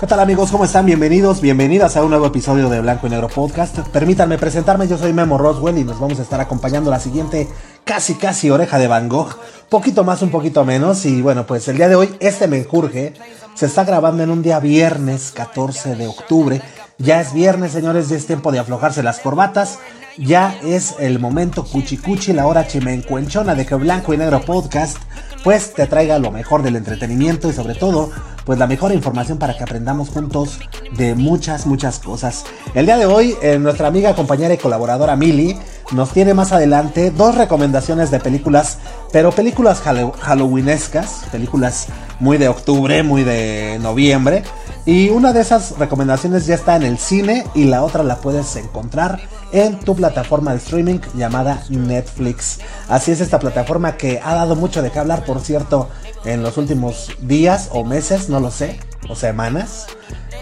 ¿Qué tal amigos? ¿Cómo están? Bienvenidos, bienvenidas a un nuevo episodio de Blanco y Negro Podcast. Permítanme presentarme, yo soy Memo Roswell y nos vamos a estar acompañando la siguiente casi casi oreja de Van Gogh. Poquito más, un poquito menos. Y bueno, pues el día de hoy, este menjurje se está grabando en un día viernes 14 de octubre. Ya es viernes, señores, ya es tiempo de aflojarse las corbatas. Ya es el momento cuchi cuchi, la hora chimencuenchona de que Blanco y Negro Podcast pues te traiga lo mejor del entretenimiento y sobre todo pues la mejor información para que aprendamos juntos de muchas, muchas cosas. El día de hoy, eh, nuestra amiga, compañera y colaboradora Mili nos tiene más adelante dos recomendaciones de películas, pero películas halloweenescas, películas muy de octubre, muy de noviembre. Y una de esas recomendaciones ya está en el cine y la otra la puedes encontrar en tu plataforma de streaming llamada Netflix. Así es esta plataforma que ha dado mucho de qué hablar, por cierto, en los últimos días o meses, no lo sé, o semanas.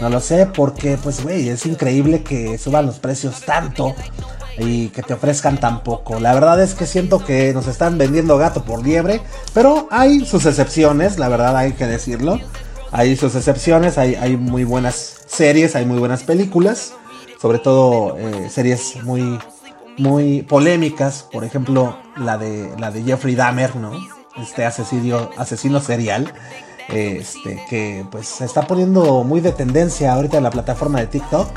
No lo sé porque, pues, güey, es increíble que suban los precios tanto y que te ofrezcan tan poco. La verdad es que siento que nos están vendiendo gato por liebre, pero hay sus excepciones, la verdad hay que decirlo. Hay sus excepciones, hay, hay muy buenas series, hay muy buenas películas, sobre todo eh, series muy, muy polémicas, por ejemplo la de, la de Jeffrey Dahmer, ¿no? Este asesino, asesino serial, este, que pues se está poniendo muy de tendencia ahorita en la plataforma de TikTok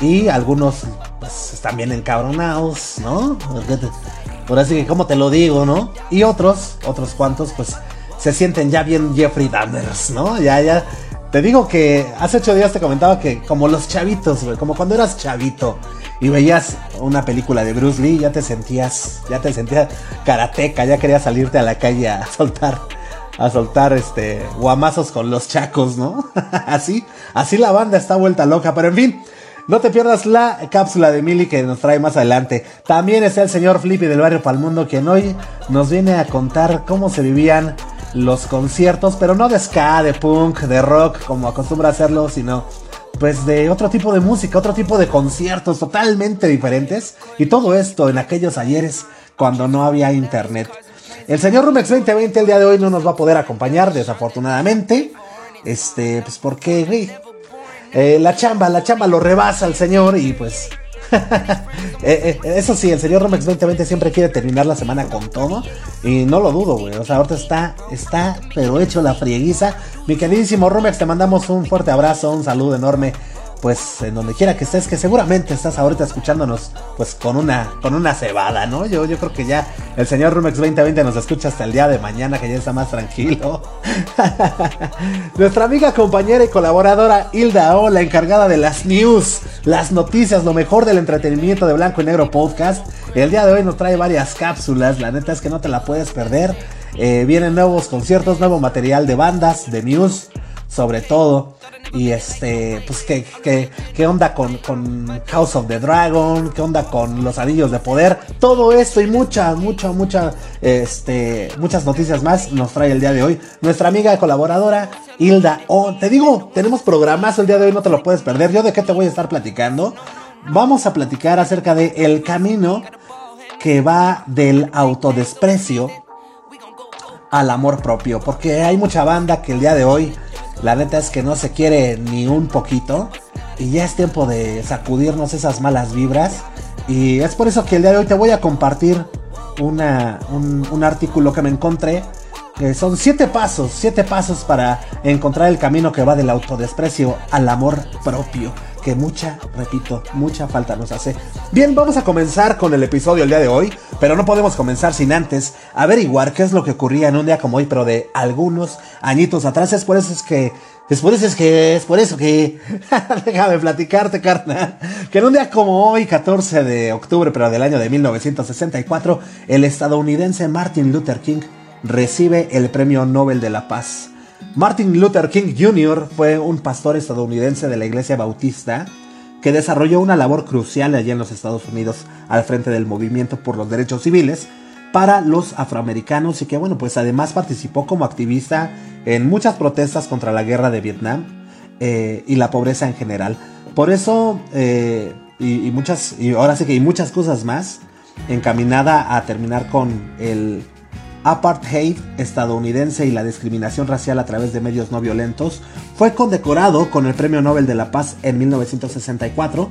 y algunos pues están bien encabronados, ¿no? Por así que, ¿cómo te lo digo, no? Y otros, otros cuantos, pues se sienten ya bien Jeffrey Dahmers, ¿no? Ya, ya. Te digo que hace ocho días te comentaba que como los chavitos, como cuando eras chavito y veías una película de Bruce Lee, ya te sentías, ya te sentías karateca, ya querías salirte a la calle a soltar, a soltar este guamazos con los chacos, ¿no? así, así la banda está vuelta loca, pero en fin. No te pierdas la cápsula de Mili que nos trae más adelante. También está el señor Flippy del barrio Palmundo quien hoy nos viene a contar cómo se vivían los conciertos, pero no de ska, de punk, de rock, como acostumbra hacerlo, sino pues de otro tipo de música, otro tipo de conciertos totalmente diferentes. Y todo esto en aquellos ayeres cuando no había internet. El señor Rumex 2020 el día de hoy no nos va a poder acompañar, desafortunadamente. Este, pues porque, eh, la chamba, la chamba lo rebasa al señor y pues Eh, eh, eso sí, el señor Romex 2020 siempre quiere terminar la semana con todo. Y no lo dudo, güey. O sea, ahorita está, está, pero hecho la frieguiza. Mi queridísimo Romex, te mandamos un fuerte abrazo, un saludo enorme pues en donde quiera que estés, que seguramente estás ahorita escuchándonos pues con una con una cebada, ¿no? Yo, yo creo que ya el señor Rumex 2020 nos escucha hasta el día de mañana, que ya está más tranquilo. Nuestra amiga, compañera y colaboradora Hilda O, la encargada de las news, las noticias, lo mejor del entretenimiento de Blanco y Negro Podcast. El día de hoy nos trae varias cápsulas, la neta es que no te la puedes perder. Eh, vienen nuevos conciertos, nuevo material de bandas, de news, sobre todo. Y este, pues, ¿qué, qué, qué onda con, con, House of the Dragon? ¿Qué onda con los anillos de poder? Todo esto y mucha, mucha, mucha, este, muchas noticias más nos trae el día de hoy. Nuestra amiga colaboradora, Hilda O. Te digo, tenemos programazo el día de hoy, no te lo puedes perder. ¿Yo de qué te voy a estar platicando? Vamos a platicar acerca de el camino que va del autodesprecio al amor propio. Porque hay mucha banda que el día de hoy la neta es que no se quiere ni un poquito. Y ya es tiempo de sacudirnos esas malas vibras. Y es por eso que el día de hoy te voy a compartir un, un artículo que me encontré. Que son siete pasos, siete pasos para encontrar el camino que va del autodesprecio al amor propio que mucha, repito, mucha falta nos hace. Bien, vamos a comenzar con el episodio el día de hoy, pero no podemos comenzar sin antes averiguar qué es lo que ocurría en un día como hoy, pero de algunos añitos atrás. Es por eso es que es por eso es que, es por eso que, déjame platicarte, carnal, que en un día como hoy, 14 de octubre, pero del año de 1964, el estadounidense Martin Luther King recibe el Premio Nobel de la Paz. Martin Luther King Jr. fue un pastor estadounidense de la Iglesia Bautista que desarrolló una labor crucial allí en los Estados Unidos al frente del movimiento por los derechos civiles para los afroamericanos y que bueno pues además participó como activista en muchas protestas contra la guerra de Vietnam eh, y la pobreza en general. Por eso eh, y, muchas y ahora sí que hay muchas cosas más encaminada a terminar con el apartheid estadounidense y la discriminación racial a través de medios no violentos, fue condecorado con el Premio Nobel de la Paz en 1964.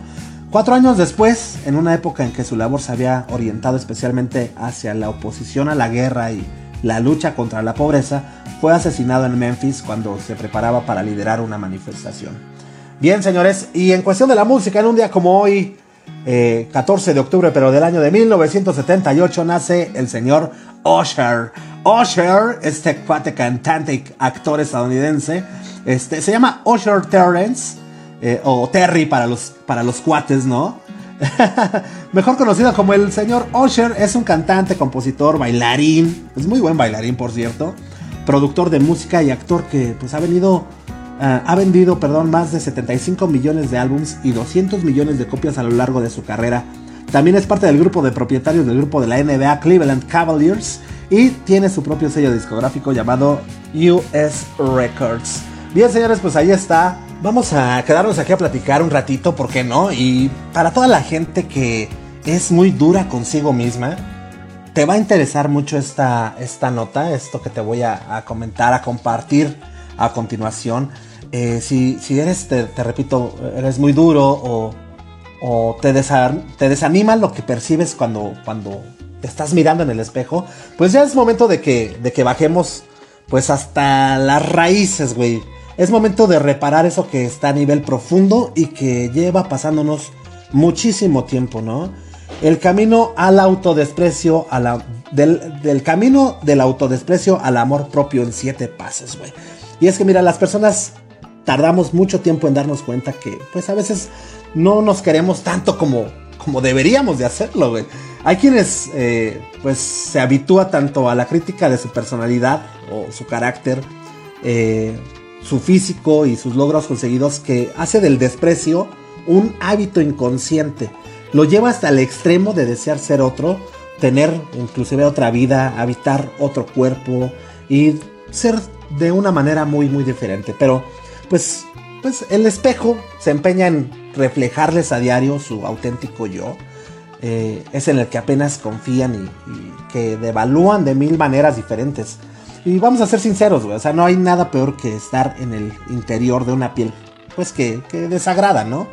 Cuatro años después, en una época en que su labor se había orientado especialmente hacia la oposición a la guerra y la lucha contra la pobreza, fue asesinado en Memphis cuando se preparaba para liderar una manifestación. Bien, señores, y en cuestión de la música, en un día como hoy, 14 eh, de octubre, pero del año de 1978, nace el señor Usher. Usher, este cuate cantante y actor estadounidense, este, se llama Usher Terrence, eh, o Terry para los, para los cuates, ¿no? Mejor conocido como el señor Usher, es un cantante, compositor, bailarín, es muy buen bailarín, por cierto, productor de música y actor que pues ha venido Ah, ha vendido perdón, más de 75 millones de álbums y 200 millones de copias a lo largo de su carrera. También es parte del grupo de propietarios del grupo de la NBA Cleveland Cavaliers y tiene su propio sello discográfico llamado US Records. Bien señores, pues ahí está. Vamos a quedarnos aquí a platicar un ratito, ¿por qué no? Y para toda la gente que es muy dura consigo misma, te va a interesar mucho esta, esta nota, esto que te voy a comentar, a compartir a continuación. Eh, si, eres, te, repito, eres muy duro o, te, te, desanima lo que percibes cuando, cuando estás mirando en el espejo, pues ya es momento de que, de que bajemos pues hasta las raíces, güey. Es momento de reparar eso que está a nivel profundo y que lleva pasándonos muchísimo tiempo, ¿no? El camino al autodesprecio, a del camino del autodesprecio al amor propio en siete pasos, güey. Y es que mira, las personas tardamos mucho tiempo en darnos cuenta que pues a veces no nos queremos tanto como, como deberíamos de hacerlo. Hay quienes eh, pues se habitúa tanto a la crítica de su personalidad o su carácter, eh, su físico y sus logros conseguidos que hace del desprecio un hábito inconsciente. Lo lleva hasta el extremo de desear ser otro, tener inclusive otra vida, habitar otro cuerpo y ser de una manera muy muy diferente. Pero pues, pues el espejo se empeña en reflejarles a diario su auténtico yo. Eh, es en el que apenas confían y, que devalúan de mil maneras diferentes. Y vamos a ser sinceros, güey. O sea, no hay nada peor que estar en el interior de una piel, pues que, que desagrada, ¿no?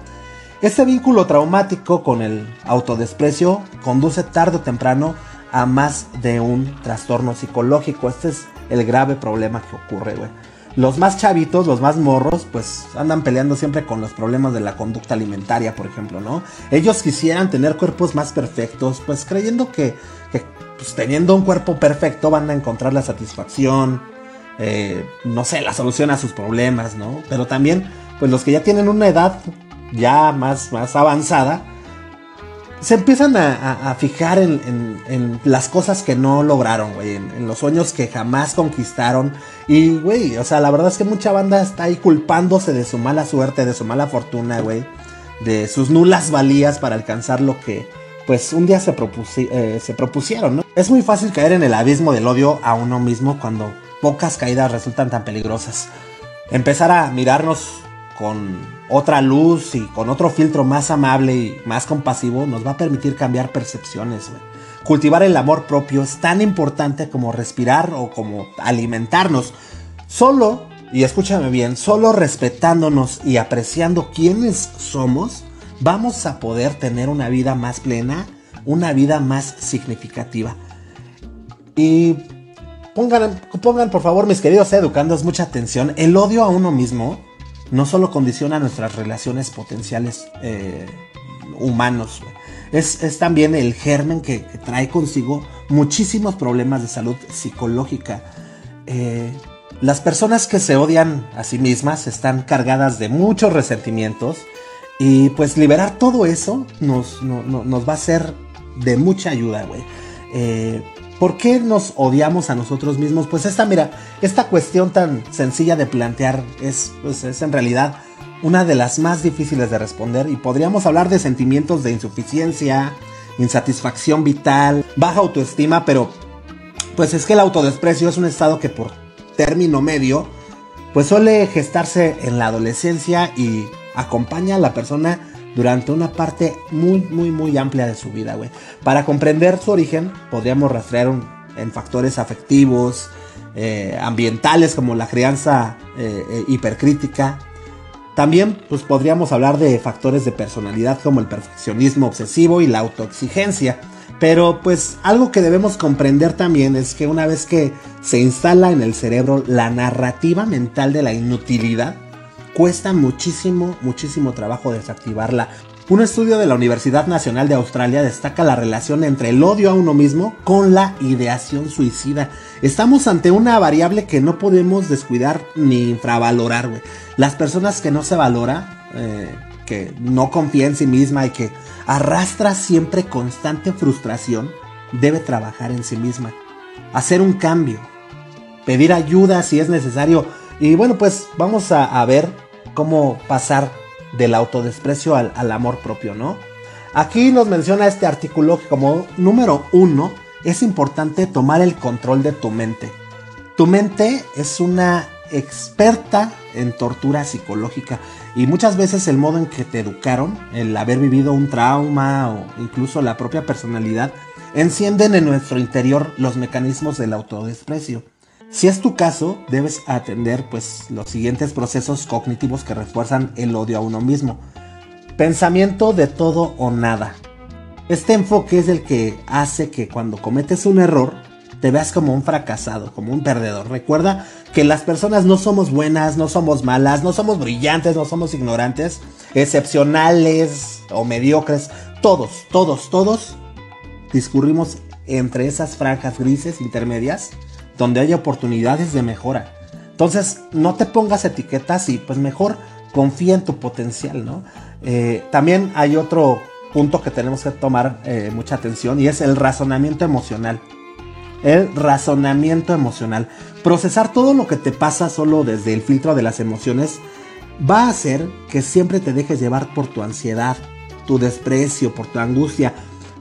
Este vínculo traumático con el autodesprecio conduce tarde o temprano a más de un trastorno psicológico. Este es el grave problema que ocurre, güey. Los más chavitos, los más morros, pues andan peleando siempre con los problemas de la conducta alimentaria, por ejemplo, ¿no? Ellos quisieran tener cuerpos más perfectos, pues creyendo que, pues, teniendo un cuerpo perfecto van a encontrar la satisfacción, eh, no sé, la solución a sus problemas, ¿no? Pero también, pues los que ya tienen una edad ya más, más avanzada, se empiezan a, fijar en, las cosas que no lograron, güey, en, los sueños que jamás conquistaron. Y, güey, o sea, la verdad es que mucha banda está ahí culpándose de su mala suerte, de su mala fortuna, güey, de sus nulas valías para alcanzar lo que, pues, un día se, eh, se propusieron, ¿no? Es muy fácil caer en el abismo del odio a uno mismo cuando pocas caídas resultan tan peligrosas. Empezar a mirarnos con otra luz y con otro filtro más amable y más compasivo nos va a permitir cambiar percepciones. Cultivar el amor propio es tan importante como respirar o como alimentarnos. Solo, y escúchame bien, solo respetándonos y apreciando quiénes somos, vamos a poder tener una vida más plena, una vida más significativa. Y pongan, pongan por favor, mis queridos educandos, mucha atención. El odio a uno mismo no solo condiciona nuestras relaciones potenciales eh, humanos, es, también el germen que, trae consigo muchísimos problemas de salud psicológica. Eh, las personas que se odian a sí mismas están cargadas de muchos resentimientos y pues liberar todo eso nos, nos va a ser de mucha ayuda, güey. Eh, ¿Por qué nos odiamos a nosotros mismos? Pues esta, mira, esta cuestión tan sencilla de plantear es, pues es en realidad una de las más difíciles de responder y podríamos hablar de sentimientos de insuficiencia, insatisfacción vital, baja autoestima, pero pues es que el autodesprecio es un estado que por término medio pues suele gestarse en la adolescencia y acompaña a la persona durante una parte muy, muy, muy amplia de su vida, güey. Para comprender su origen, podríamos rastrear un en factores afectivos, eh, ambientales como la crianza eh, eh, hipercrítica. También pues, podríamos hablar de factores de personalidad como el perfeccionismo obsesivo y la autoexigencia. Pero pues algo que debemos comprender también es que una vez que se instala en el cerebro la narrativa mental de la inutilidad, cuesta muchísimo, muchísimo trabajo desactivarla. Un estudio de la Universidad Nacional de Australia destaca la relación entre el odio a uno mismo con la ideación suicida. Estamos ante una variable que no podemos descuidar ni infravalorar, güey. Las personas que no se valora, eh, que no confía en sí misma y que arrastra siempre constante frustración, debe trabajar en sí misma. Hacer un cambio. Pedir ayuda si es necesario. Y bueno, pues vamos a ver cómo pasar del autodesprecio al, amor propio, ¿no? Aquí nos menciona este artículo como número uno es importante tomar el control de tu mente. Tu mente es una experta en tortura psicológica y muchas veces el modo en que te educaron, el haber vivido un trauma o incluso la propia personalidad, encienden en nuestro interior los mecanismos del autodesprecio. Si es tu caso, debes atender pues los siguientes procesos cognitivos que refuerzan el odio a uno mismo. Pensamiento de todo o nada. Este enfoque es el que hace que cuando cometes un error te veas como un fracasado, como un perdedor. Recuerda que las personas no somos buenas, no somos malas, no somos brillantes, no somos ignorantes, excepcionales o mediocres. Todos, todos, todos discurrimos entre esas franjas grises intermedias donde haya oportunidades de mejora. Entonces, no te pongas etiquetas y pues mejor confía en tu potencial, ¿no? Eh, también hay otro punto que tenemos que tomar eh, mucha atención y es el razonamiento emocional. El razonamiento emocional. Procesar todo lo que te pasa solo desde el filtro de las emociones va a hacer que siempre te dejes llevar por tu ansiedad, tu desprecio, por tu angustia,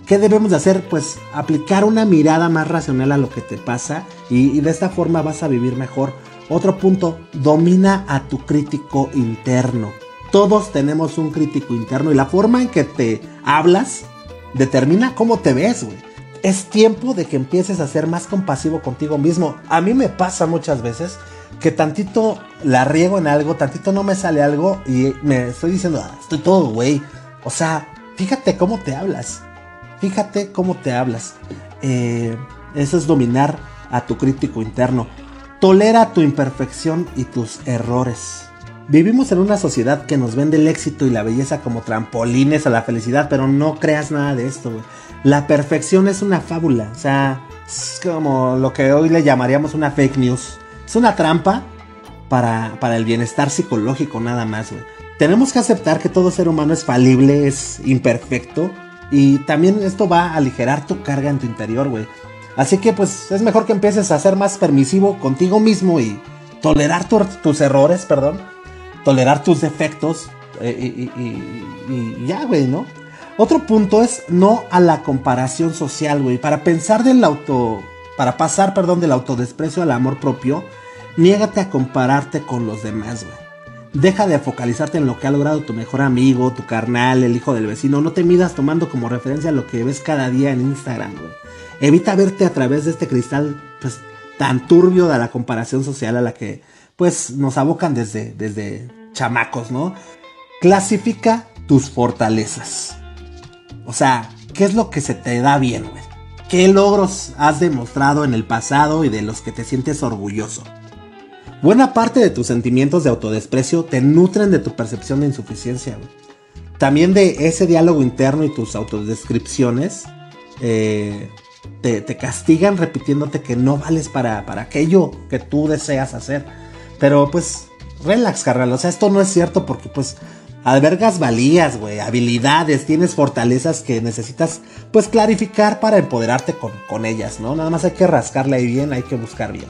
¿Qué debemos de hacer? Pues aplicar una mirada más racional a lo que te pasa y, de esta forma vas a vivir mejor. Otro punto, domina a tu crítico interno. Todos tenemos un crítico interno y la forma en que te hablas determina cómo te ves, güey. Es tiempo de que empieces a ser más compasivo contigo mismo. A mí me pasa muchas veces que tantito la riego en algo, tantito no me sale algo y me estoy diciendo, ah, estoy todo, güey. O sea, fíjate cómo te hablas. Fíjate cómo te hablas. Eh, eso es dominar a tu crítico interno. Tolera tu imperfección y tus errores. Vivimos en una sociedad que nos vende el éxito y la belleza como trampolines a la felicidad, pero no creas nada de esto, La perfección es una fábula, o sea, es como lo que hoy le llamaríamos una fake news. Es una trampa para, para el bienestar psicológico nada más, güey. Tenemos que aceptar que todo ser humano es falible, es imperfecto y también esto va a aligerar tu carga en tu interior, güey. Así que pues es mejor que empieces a ser más permisivo contigo mismo y tolerar tus errores, perdón. Tolerar tus defectos eh, y, ya, güey, ¿no? Otro punto es no a la comparación social, güey. Para pensar del auto... Para pasar, perdón, del autodesprecio al amor propio, niégate a compararte con los demás, güey. Deja de focalizarte en lo que ha logrado tu mejor amigo, tu carnal, el hijo del vecino. No te midas tomando como referencia lo que ves cada día en Instagram, güey. Evita verte a través de este cristal pues, tan turbio de la comparación social a la que pues nos abocan desde, desde chamacos, ¿no? Clasifica tus fortalezas. O sea, ¿qué es lo que se te da bien, güey? ¿Qué logros has demostrado en el pasado y de los que te sientes orgulloso? Buena parte de tus sentimientos de autodesprecio te nutren de tu percepción de insuficiencia, También de ese diálogo interno y tus autodescripciones eh, te, castigan repitiéndote que no vales para, para aquello que tú deseas hacer. Pero pues, relax, carnal. O sea, esto no es cierto porque pues albergas valías, güey, habilidades, tienes fortalezas que necesitas pues clarificar para empoderarte con, con ellas, ¿no? Nada más hay que rascarle ahí bien, hay que buscar bien.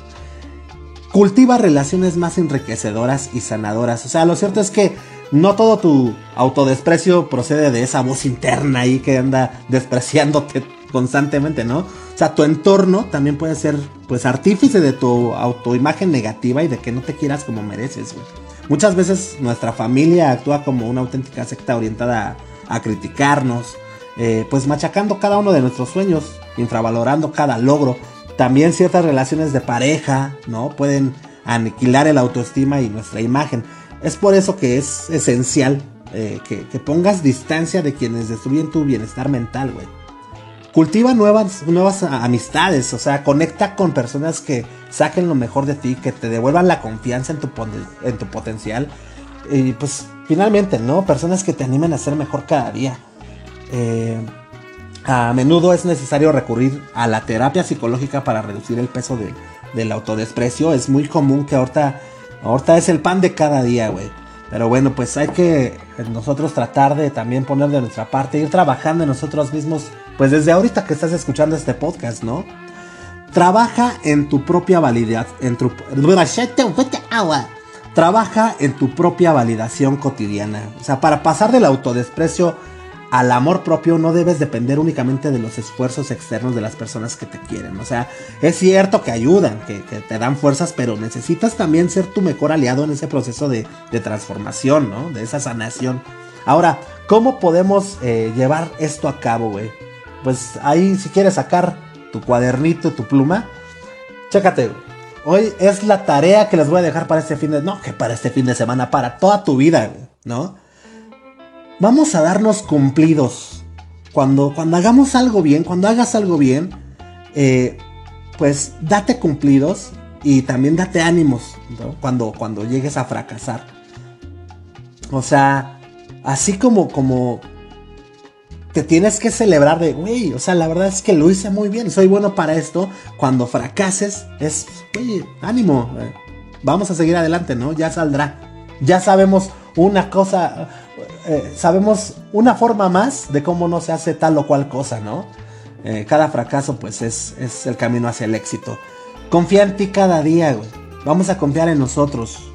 Cultiva relaciones más enriquecedoras y sanadoras. O sea, lo cierto es que no todo tu autodesprecio procede de esa voz interna ahí que anda despreciándote constantemente, ¿no? O sea, tu entorno también puede ser, pues, artífice de tu autoimagen negativa y de que no te quieras como mereces, güey. Muchas veces nuestra familia actúa como una auténtica secta orientada a, criticarnos, eh, pues machacando cada uno de nuestros sueños, infravalorando cada logro, También ciertas relaciones de pareja, ¿no? Pueden aniquilar el autoestima y nuestra imagen. Es por eso que es esencial eh, que, pongas distancia de quienes destruyen tu bienestar mental, güey. Cultiva nuevas, nuevas amistades, o sea, conecta con personas que saquen lo mejor de ti, que te devuelvan la confianza en tu, en tu potencial. Y pues finalmente, ¿no? Personas que te animen a ser mejor cada día. Eh, a menudo es necesario recurrir a la terapia psicológica para reducir el peso del autodesprecio. Es muy común que ahorita, ahorita es el pan de cada día, güey. Pero bueno, pues hay que nosotros tratar de también poner de nuestra parte, ir trabajando en nosotros mismos, pues desde ahorita que estás escuchando este podcast, ¿no? Trabaja en tu propia validez, en tu... Trabaja en tu propia validación cotidiana. O sea, para pasar del autodesprecio al amor propio no debes depender únicamente de los esfuerzos externos de las personas que te quieren. O sea, es cierto que ayudan, que, te dan fuerzas, pero necesitas también ser tu mejor aliado en ese proceso de, transformación, ¿no? De esa sanación. Ahora, ¿cómo podemos eh, llevar esto a cabo, güey? Pues ahí, si quieres sacar tu cuadernito, tu pluma, chécate, Hoy es la tarea que les voy a dejar para este fin de... No, que para este fin de semana, para toda tu vida, ¿no? Vamos a darnos cumplidos. Cuando, cuando hagamos algo bien, cuando hagas algo bien, eh, pues date cumplidos y también date ánimos cuando, cuando llegues a fracasar. O sea, así como, como te tienes que celebrar de, güey, o sea, la verdad es que lo hice muy bien, soy bueno para esto. Cuando fracases, es, güey, ánimo, eh, vamos a seguir adelante, ¿no? Ya saldrá. Ya sabemos una cosa, eh, sabemos una forma más de cómo no se hace tal o cual cosa, ¿no? Eh, cada fracaso pues es, el camino hacia el éxito. Confía en ti cada día, güey. Vamos a confiar en nosotros.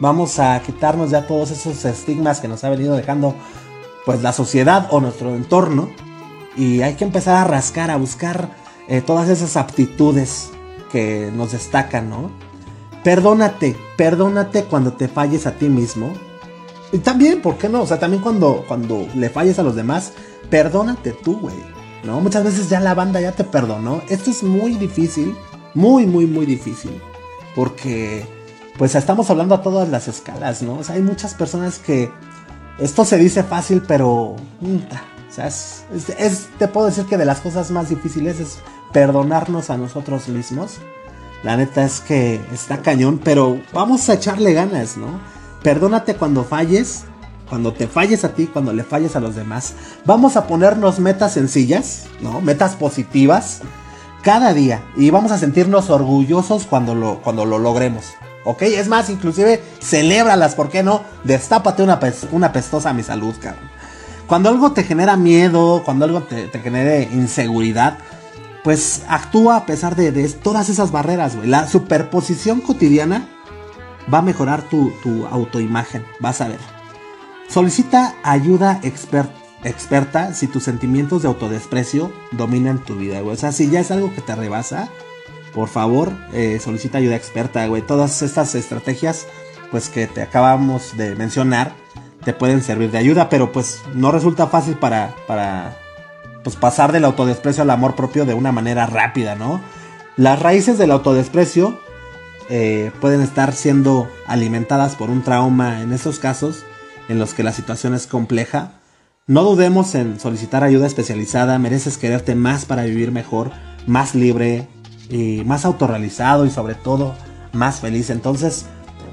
Vamos a quitarnos ya todos esos estigmas que nos ha venido dejando pues la sociedad o nuestro entorno. Y hay que empezar a rascar, a buscar eh, todas esas aptitudes que nos destacan, ¿no? Perdónate, perdónate cuando te falles a ti mismo y también, ¿por qué no? O sea, también cuando, cuando le falles a los demás, perdónate tú, güey. ¿No? Muchas veces ya la banda ya te perdonó. Esto es muy difícil, muy, muy, muy difícil. Porque, pues estamos hablando a todas las escalas, ¿no? O sea, hay muchas personas que esto se dice fácil, pero... O sea, te puedo decir que de las cosas más difíciles es perdonarnos a nosotros mismos. La neta es que está cañón, pero vamos a echarle ganas, ¿no? Perdónate cuando falles, cuando te falles a ti, cuando le falles a los demás. Vamos a ponernos metas sencillas, ¿no? Metas positivas cada día y vamos a sentirnos orgullosos cuando lo, cuando lo logremos. ¿Ok? Es más, inclusive celébralas, ¿por qué no? Destápate una, una pestosa a mi salud, cabrón. Cuando algo te genera miedo, cuando algo te, genere inseguridad, pues actúa a pesar de, de todas esas barreras, güey. La superposición cotidiana va a mejorar tu, autoimagen, vas a ver. Solicita ayuda experta si tus sentimientos de autodesprecio dominan tu vida, güey. O sea, si ya es algo que te rebasa, por favor, eh, solicita ayuda experta, güey. Todas estas estrategias, pues que te acabamos de mencionar, te pueden servir de ayuda, pero pues no resulta fácil para, para pues, pasar del autodesprecio al amor propio de una manera rápida, ¿no? Las raíces del autodesprecio eh, pueden estar siendo alimentadas por un trauma en esos casos en los que la situación es compleja. No dudemos en solicitar ayuda especializada, mereces quererte más para vivir mejor, más libre y más autorrealizado y sobre todo más feliz. Entonces,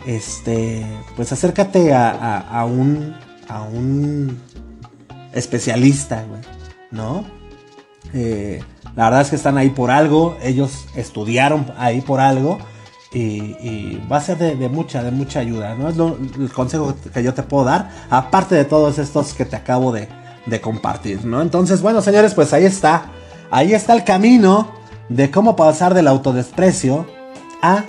este, pues acércate a, un, a un especialista, ¿no? Eh, la verdad es que están ahí por algo, ellos estudiaron ahí por algo y, va a ser de, mucha, de mucha ayuda, ¿no? Es el consejo que yo te puedo dar, aparte de todos estos que te acabo de, compartir, ¿no? Entonces, bueno, señores, pues ahí está, ahí está el camino de cómo pasar del autodesprecio a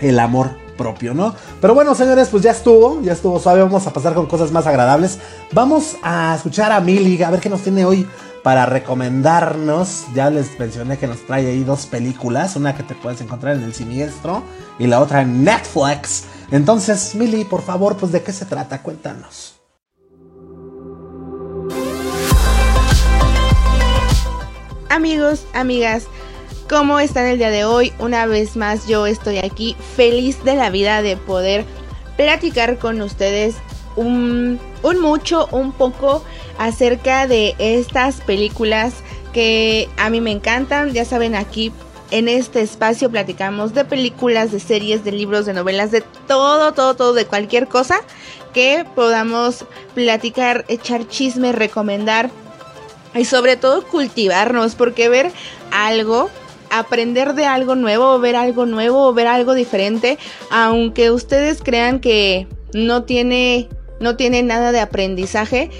el amor propio, ¿no? Pero bueno, señores, pues ya estuvo, ya estuvo suave, vamos a pasar con cosas más agradables. Vamos a escuchar a Milly, a ver qué nos tiene hoy para recomendarnos. Ya les mencioné que nos trae ahí dos películas, una que te puedes encontrar en El Siniestro y la otra en Netflix. Entonces, Mili, por favor, pues de qué se trata, cuéntanos. Amigos, amigas, ¿Cómo están el día de hoy? Una vez más yo estoy aquí feliz de la vida de poder platicar con ustedes un, un mucho, un poco acerca de estas películas que a mí me encantan. Ya saben, aquí en este espacio platicamos de películas, de series, de libros, de novelas, de todo, todo, todo, de cualquier cosa que podamos platicar, echar chisme, recomendar y sobre todo cultivarnos, porque ver algo aprender de algo nuevo, ver algo nuevo, ver algo diferente, aunque ustedes crean que no tiene, no tiene nada de aprendizaje,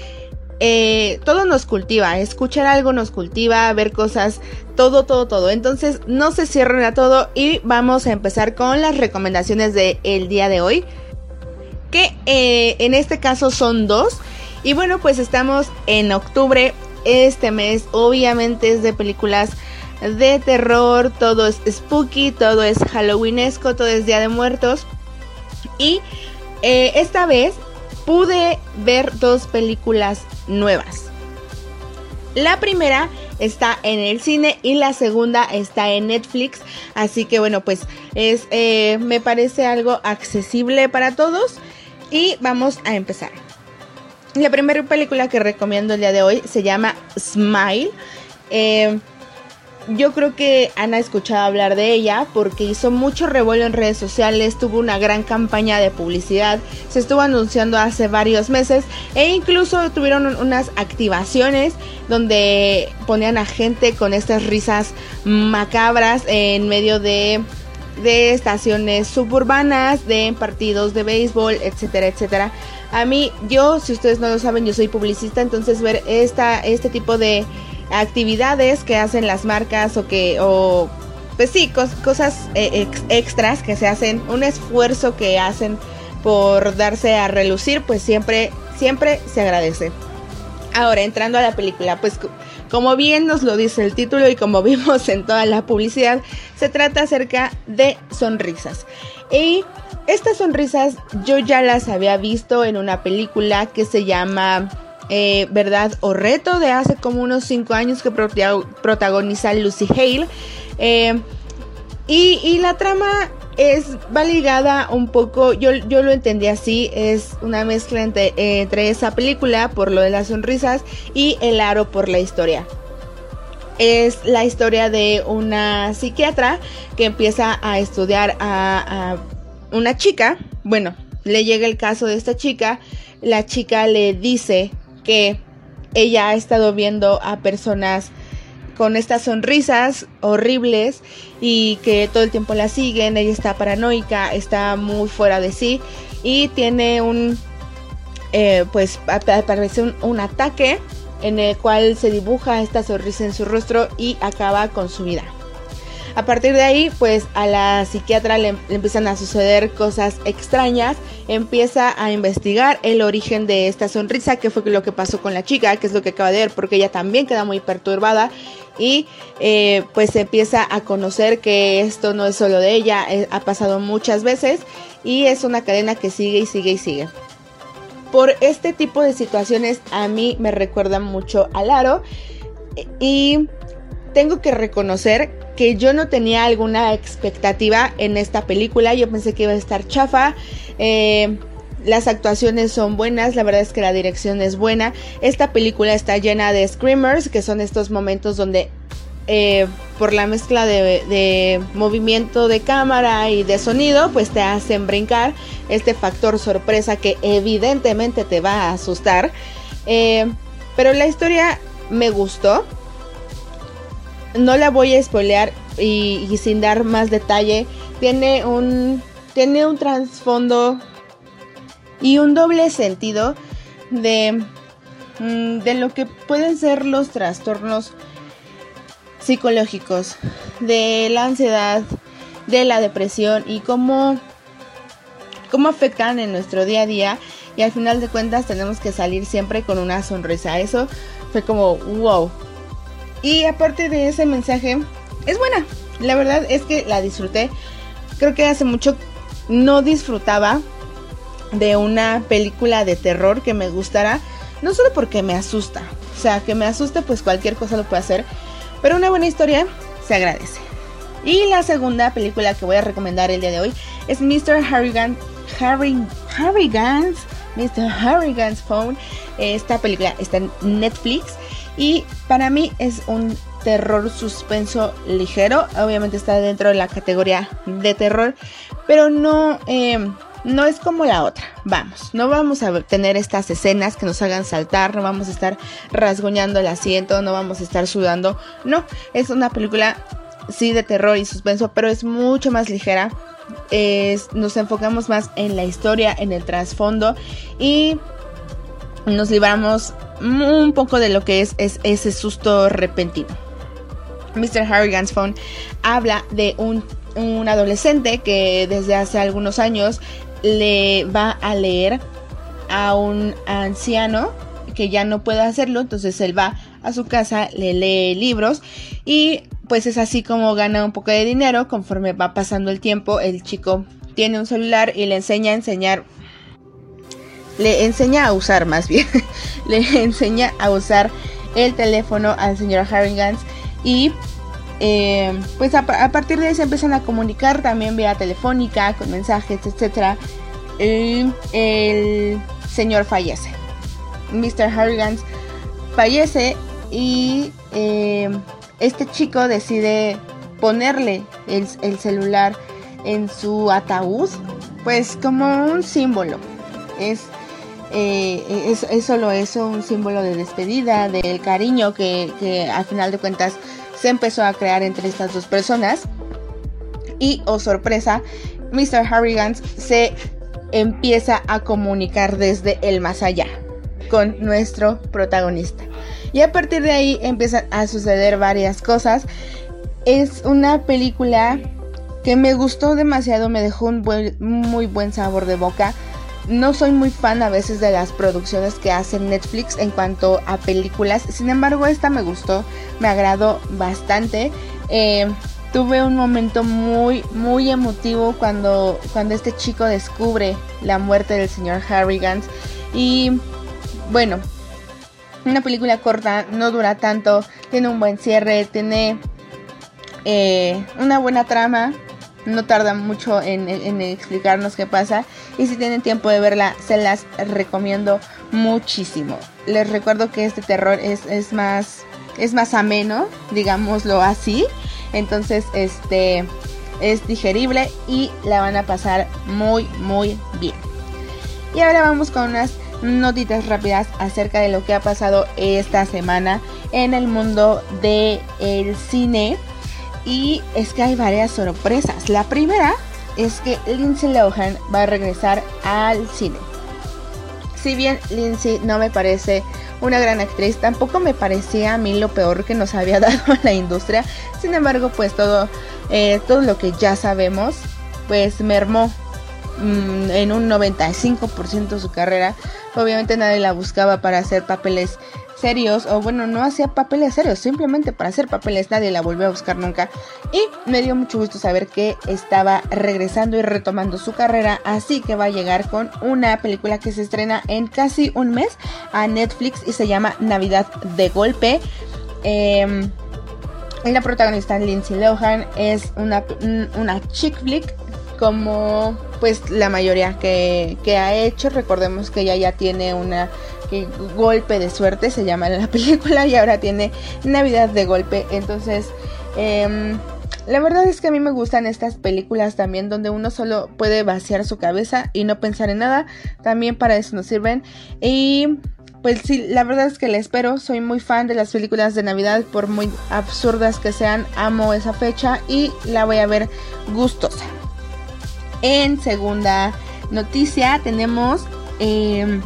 eh, todo nos cultiva, escuchar algo nos cultiva, ver cosas, todo, todo, todo. Entonces no se cierren a todo y vamos a empezar con las recomendaciones del el día de hoy, que eh, en este caso son dos. Y bueno, pues estamos en octubre, este mes obviamente es de películas de terror, todo es spooky, todo es halloweenesco, todo es Día de Muertos. Y eh, esta vez pude ver dos películas nuevas. La primera está en el cine y la segunda está en Netflix. Así que bueno, pues es, eh, me parece algo accesible para todos. Y vamos a empezar. La primera película que recomiendo el día de hoy se llama Smile. Eh, yo creo que han escuchado hablar de ella porque hizo mucho revuelo en redes sociales, tuvo una gran campaña de publicidad, se estuvo anunciando hace varios meses e incluso tuvieron unas activaciones donde ponían a gente con estas risas macabras en medio de de estaciones suburbanas, de partidos de béisbol, etcétera, etcétera. A mí, yo, si ustedes no lo saben, yo soy publicista, entonces ver esta, este tipo de actividades que hacen las marcas o que, o pues sí, cosas eh, extras que se hacen, un esfuerzo que hacen por darse a relucir, pues siempre, siempre se agradece. Ahora, entrando a la película, pues como bien nos lo dice el título y como vimos en toda la publicidad, se trata acerca de sonrisas. Y estas sonrisas yo ya las había visto en una película que se llama eh, Verdad o Reto de hace como unos 5 años que protagoniza Lucy Hale. Eh, y, la trama es va ligada un poco, yo, yo lo entendí así, es una mezcla entre, entre, esa película por lo de las sonrisas y El Aro por la historia. Es la historia de una psiquiatra que empieza a estudiar a, a una chica. Bueno, le llega el caso de esta chica. La chica le dice que ella ha estado viendo a personas con estas sonrisas horribles y que todo el tiempo la siguen, ella está paranoica, está muy fuera de sí y tiene un, eh, pues aparece un, un ataque en el cual se dibuja esta sonrisa en su rostro y acaba con su vida. A partir de ahí, pues a la psiquiatra le, empiezan a suceder cosas extrañas, empieza a investigar el origen de esta sonrisa, que fue lo que pasó con la chica, que es lo que acaba de ver, porque ella también queda muy perturbada y eh, pues empieza a conocer que esto no es solo de ella, eh, ha pasado muchas veces y es una cadena que sigue y sigue y sigue. Por este tipo de situaciones a mí me recuerda mucho a Laro y tengo que reconocer que yo no tenía alguna expectativa en esta película. Yo pensé que iba a estar chafa. Eh, las actuaciones son buenas, la verdad es que la dirección es buena. Esta película está llena de screamers, que son estos momentos donde eh, por la mezcla de, movimiento de cámara y de sonido, pues te hacen brincar. Este factor sorpresa que evidentemente te va a asustar. Eh, pero la historia me gustó no la voy a spoilear y, sin dar más detalle. Tiene un, tiene un trasfondo y un doble sentido de, mm, de lo que pueden ser los trastornos psicológicos, de la ansiedad, de la depresión y cómo, cómo afectan en nuestro día a día. Y al final de cuentas tenemos que salir siempre con una sonrisa. Eso fue como, wow, y aparte de ese mensaje, es buena. La verdad es que la disfruté. Creo que hace mucho no disfrutaba de una película de terror que me gustara. No solo porque me asusta. O sea, que me asuste pues cualquier cosa lo puede hacer. Pero una buena historia se agradece. Y la segunda película que voy a recomendar el día de hoy es Mr. Harrigan, Harry, Harrigan's, Mr. Harrigan's Phone. Esta película está en Netflix y para mí es un terror suspenso ligero. Obviamente está dentro de la categoría de terror, pero no, em, no es como la otra. Vamos, no vamos a tener estas escenas que nos hagan saltar, no vamos a estar rasguñando el asiento, no vamos a estar sudando. No, es una película sí de terror y suspenso, pero es mucho más ligera. Nos enfocamos más en la historia, en el trasfondo y nos libramos un poco de lo que es, es ese susto repentino. Mr. Harrigan's Phone habla de un, un adolescente que desde hace algunos años le va a leer a un anciano que ya no puede hacerlo, entonces él va a su casa, le lee libros y pues es así como gana un poco de dinero conforme va pasando el tiempo. El chico tiene un celular y le enseña a enseñar, le enseña a usar más bien, le enseña a usar el teléfono al señor Harringans y eh, pues a, partir de ahí se empiezan a comunicar también vía telefónica, con mensajes, etc. Y el señor fallece. Mr. Harrigans fallece y eh, este chico decide ponerle el, celular en su ataúd, pues como un símbolo. Es, eh, es, solo eso, un símbolo de despedida, del cariño que, que al final de cuentas se empezó a crear entre estas dos personas. Y, oh sorpresa, Mr. Harrigans se empieza a comunicar desde el más allá con nuestro protagonista. Y a partir de ahí empiezan a suceder varias cosas. Es una película que me gustó demasiado, me dejó un muy buen sabor de boca. No soy muy fan a veces de las producciones que hace Netflix en cuanto a películas. Sin embargo, esta me gustó, me agradó bastante. Eh, tuve un momento muy, muy emotivo cuando, cuando este chico descubre la muerte del señor Harrigan. Y bueno, una película corta, no dura tanto, tiene un buen cierre, tiene eh, una buena trama no tarda mucho en, explicarnos qué pasa. Y si tienen tiempo de verla, se las recomiendo muchísimo. Les recuerdo que este terror es, es más. es más ameno, digámoslo así. Entonces, este es digerible y la van a pasar muy, muy bien. Y ahora vamos con unas notitas rápidas acerca de lo que ha pasado esta semana en el mundo del el cine. Y es que hay varias sorpresas. La primera es que Lindsay Lohan va a regresar al cine. Si bien Lindsay no me parece una gran actriz, tampoco me parecía a mí lo peor que nos había dado la industria. Sin embargo, pues todo, eh, lo que ya sabemos, pues mermó mm, en un 95% su carrera. Obviamente nadie la buscaba para hacer papeles serios, o bueno, no hacía papeles serios, simplemente para hacer papeles nadie la volvió a buscar nunca. Y me dio mucho gusto saber que estaba regresando y retomando su carrera, así que va a llegar con una película que se estrena en casi un mes a Netflix y se llama Navidad de Golpe. Eh, la protagonista Lindsay Lohan es una, una chick flick como pues la mayoría que, que ha hecho. Recordemos que ella ya tiene una que golpe de suerte se llama en la película y ahora tiene Navidad de golpe. Entonces, em, la verdad es que a mí me gustan estas películas también donde uno solo puede vaciar su cabeza y no pensar en nada. También para eso nos sirven. Y pues sí, la verdad es que la espero. Soy muy fan de las películas de Navidad por muy absurdas que sean. Amo esa fecha y la voy a ver gustosa. En segunda noticia tenemos... Eh,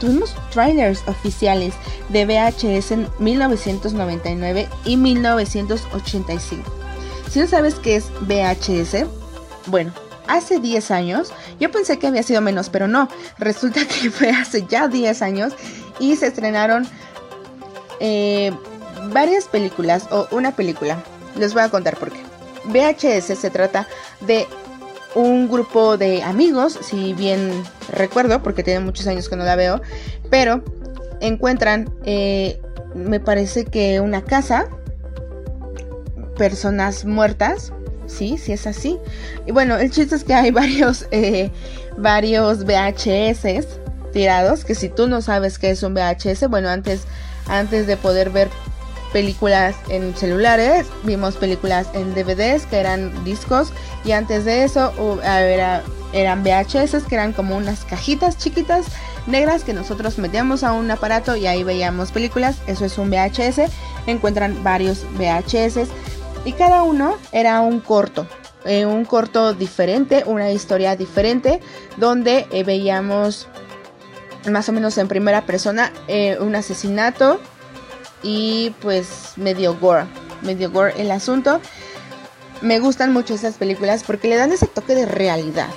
tuvimos trailers oficiales de VHS en 1999 y 1985. Si no sabes qué es VHS, bueno, hace 10 años, yo pensé que había sido menos, pero no, resulta que fue hace ya 10 años y se estrenaron eh, varias películas o una película. Les voy a contar por qué. VHS se trata de un grupo de amigos, si bien recuerdo, porque tiene muchos años que no la veo, pero encuentran, eh, me parece que una casa, personas muertas, sí, sí es así. Y bueno, el chiste es que hay varios, eh, varios VHS tirados, que si tú no sabes qué es un VHS, bueno, antes, antes de poder ver películas en celulares, vimos películas en DVDs que eran discos y antes de eso eran VHS que eran como unas cajitas chiquitas negras que nosotros metíamos a un aparato y ahí veíamos películas, eso es un VHS, encuentran varios VHS y cada uno era un corto, eh, un corto diferente, una historia diferente donde eh, veíamos más o menos en primera persona eh, un asesinato y pues medio gore, medio gore el asunto. Me gustan mucho esas películas porque le dan ese toque de realidad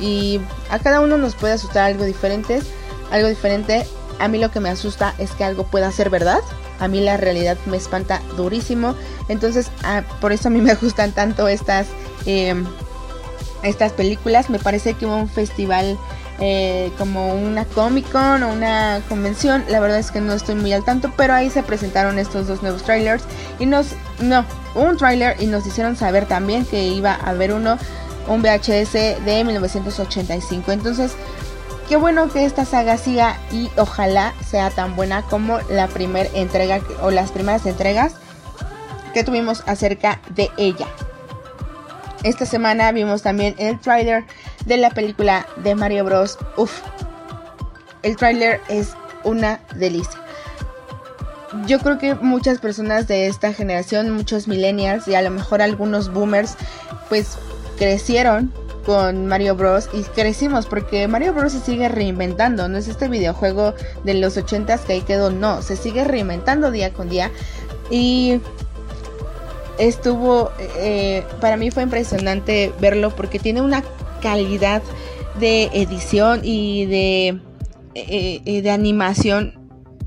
y a cada uno nos puede asustar algo diferente, algo diferente. A mí lo que me asusta es que algo pueda ser verdad. A mí la realidad me espanta durísimo. Entonces, ah, por eso a mí me gustan tanto estas, em, estas películas. Me parece que hubo un festival eh, como una Comic Con o una convención. La verdad es que no estoy muy al tanto, pero ahí se presentaron estos dos nuevos trailers y nos, no, un trailer y nos hicieron saber también que iba a haber uno, un VHS de 1985. Entonces, qué bueno que esta saga siga y ojalá sea tan buena como la primera entrega o las primeras entregas que tuvimos acerca de ella. Esta semana vimos también el trailer de la película de Mario Bros. Uf, el tráiler es una delicia. Yo creo que muchas personas de esta generación, muchos millennials y a lo mejor algunos boomers, pues crecieron con Mario Bros. y crecimos porque Mario Bros. se sigue reinventando, no es este videojuego de los 80s que ahí quedó, no, se sigue reinventando día con día y estuvo, eh, para mí fue impresionante verlo porque tiene una calidad de edición y de, eh, eh, de animación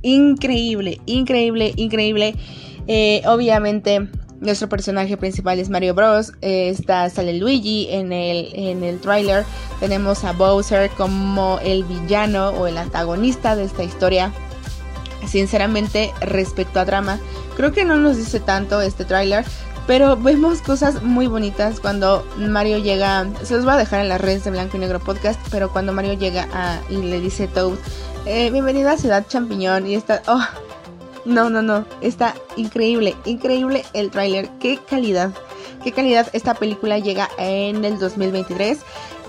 increíble, increíble, increíble. Eh, obviamente nuestro personaje principal es Mario Bros. está sale Luigi en el, en el trailer. Tenemos a Bowser como el villano o el antagonista de esta historia. Sinceramente, respecto a drama, creo que no nos dice tanto este tráiler. Pero vemos cosas muy bonitas cuando Mario llega. Se los voy a dejar en las redes de Blanco y Negro Podcast. Pero cuando Mario llega a, y le dice Toad: eh, Bienvenida a Ciudad Champiñón. Y está. Oh, no, no, no. Está increíble. Increíble el tráiler. Qué calidad. Qué calidad. Esta película llega en el 2023.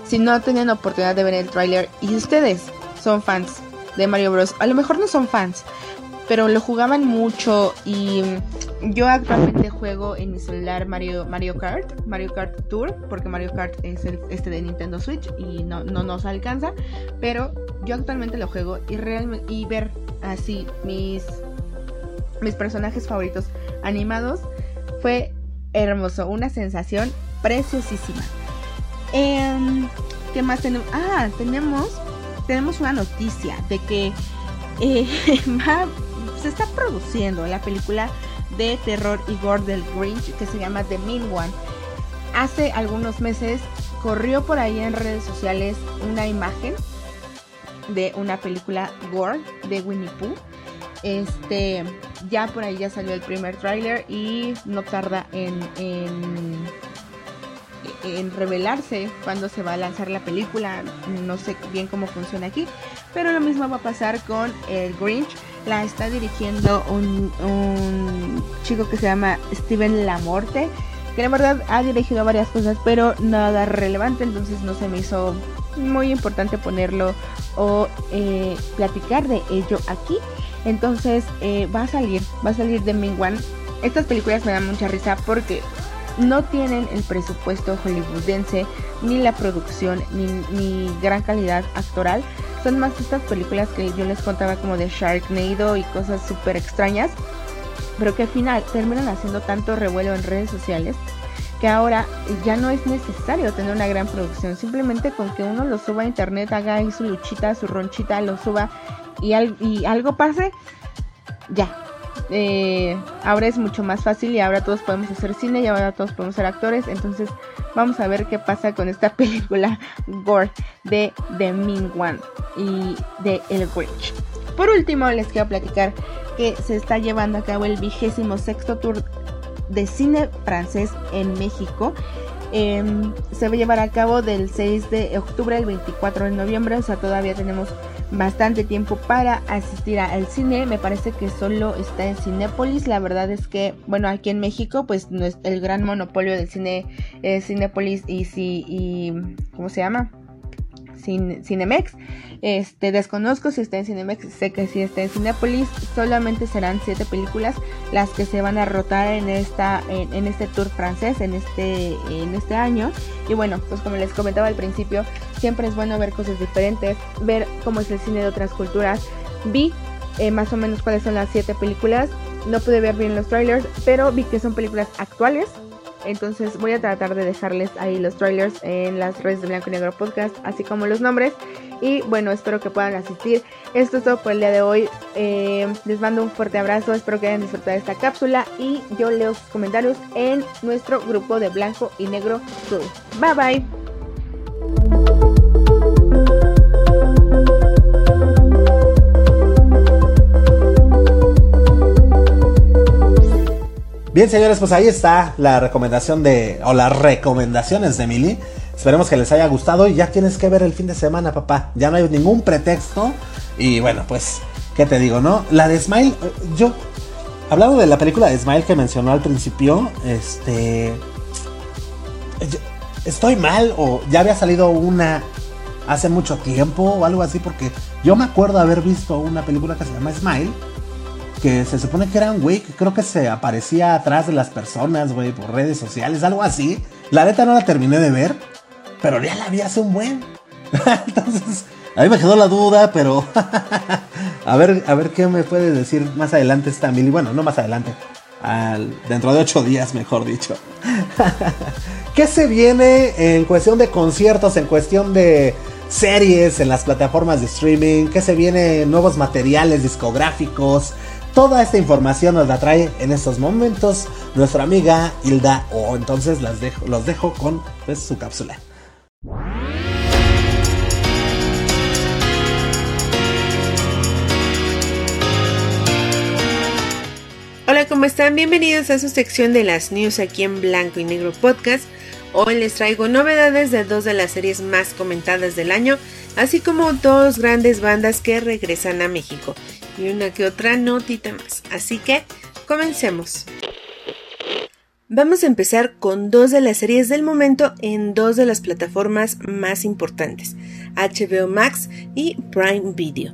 Si no tenían oportunidad de ver el tráiler y ustedes son fans de Mario Bros. A lo mejor no son fans, pero lo jugaban mucho y yo actualmente juego en mi celular Mario, Mario Kart, Mario Kart Tour, porque Mario Kart es el, este de Nintendo Switch y no, no nos alcanza, pero yo actualmente lo juego y realmente y ver así mis mis personajes favoritos animados fue hermoso, una sensación preciosísima. Em, ¿Qué más tenemos? Ah, tenemos tenemos una noticia de que eh, se está produciendo la película de terror y gore del Grinch que se llama The Mean One. Hace algunos meses corrió por ahí en redes sociales una imagen de una película gore de Winnie Pooh. Este, ya por ahí ya salió el primer tráiler y no tarda en, en, en, revelarse cuando se va a lanzar la película. No sé bien cómo funciona aquí, pero lo mismo va a pasar con el Grinch la está dirigiendo un, chico que se llama Steven Lamorte, que la verdad ha dirigido varias cosas, pero nada relevante, entonces no se me hizo muy importante ponerlo o eh, platicar de ello aquí. Entonces eh, va a salir, va a salir de Mingwan. Estas películas me dan mucha risa porque no tienen el presupuesto hollywoodense, ni la producción, ni, gran calidad actoral son más estas películas que yo les contaba como de Sharknado y cosas súper extrañas, pero que al final terminan haciendo tanto revuelo en redes sociales que ahora ya no es necesario tener una gran producción, simplemente con que uno lo suba a internet, haga ahí su luchita, su ronchita, lo suba y algo pase, ya. Eh, ahora es mucho más fácil y ahora todos podemos hacer cine y ahora todos podemos ser actores, entonces vamos a ver qué pasa con esta película Gore de The Mean One y de El Grinch. Por último, les quiero platicar que se está llevando a cabo el vigésimo sexto tour de cine francés en México. Em, se va a llevar a cabo del 6 de octubre al 24 de noviembre, o sea, todavía tenemos bastante tiempo para asistir al cine. Me parece que solo está en Cinépolis. La verdad es que, bueno, aquí en México, pues es el gran monopolio del cine es Cinépolis y, si, y ¿cómo se llama? Cinemex. Este, desconozco si está en Cinemex, sé que si está en Cinepolis. Solamente serán siete películas las que se van a rotar en esta, en, este tour francés, en este, en este año. Y bueno, pues como les comentaba al principio, siempre es bueno ver cosas diferentes, ver cómo es el cine de otras culturas. Vi eh, más o menos cuáles son las siete películas. No pude ver bien los trailers, pero vi que son películas actuales entonces voy a tratar de dejarles ahí los trailers en las redes de Blanco y Negro Podcast, así como los nombres. Y bueno, espero que puedan asistir. Esto es todo por el día de hoy. Eh, les mando un fuerte abrazo, espero que hayan disfrutado esta cápsula y yo leo sus comentarios en nuestro grupo de Blanco y Negro Crew. Bye bye. Bien, señores, pues ahí está la recomendación de. o las recomendaciones de Emily. Esperemos que les haya gustado y ya tienes que ver el fin de semana, papá. Ya no hay ningún pretexto. Y bueno, pues, ¿qué te digo, no? La de Smile, yo. Hablando de la película de Smile que mencionó al principio, este. Estoy mal o ya había salido una hace mucho tiempo o algo así, porque yo me acuerdo haber visto una película que se llama Smile que se supone que era un güey creo que se aparecía atrás de las personas, güey, por redes sociales, algo así. La neta no la terminé de ver, pero ya la vi hace un buen. Entonces, a mí me quedó la duda, pero a ver, a ver qué me puede decir más adelante esta Mili. Bueno, no más adelante, al, dentro de ocho días, mejor dicho. ¿Qué se viene en cuestión de conciertos, en cuestión de series en las plataformas de streaming? ¿Qué se viene? Nuevos materiales discográficos. Toda esta información nos la trae en estos momentos nuestra amiga Hilda O. Entonces las dejo, los dejo con pues, su cápsula. Hola, ¿cómo están? Bienvenidos a su sección de las news aquí en Blanco y Negro Podcast. Hoy les traigo novedades de dos de las series más comentadas del año, así como dos grandes bandas que regresan a México y una que otra notita más. Así que comencemos. Vamos a empezar con dos de las series del momento en dos de las plataformas más importantes, HBO Max y Prime Video.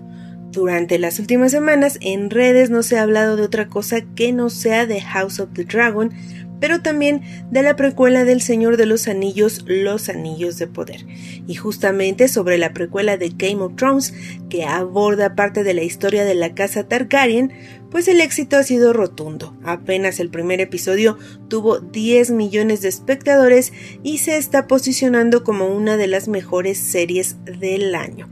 Durante las últimas semanas en redes no se ha hablado de otra cosa que no sea de House of the Dragon, pero también de la precuela del Señor de los Anillos, Los Anillos de Poder, y justamente sobre la precuela de Game of Thrones, que aborda parte de la historia de la casa Targaryen, pues el éxito ha sido rotundo. Apenas el primer episodio tuvo 10 millones de espectadores y se está posicionando como una de las mejores series del año.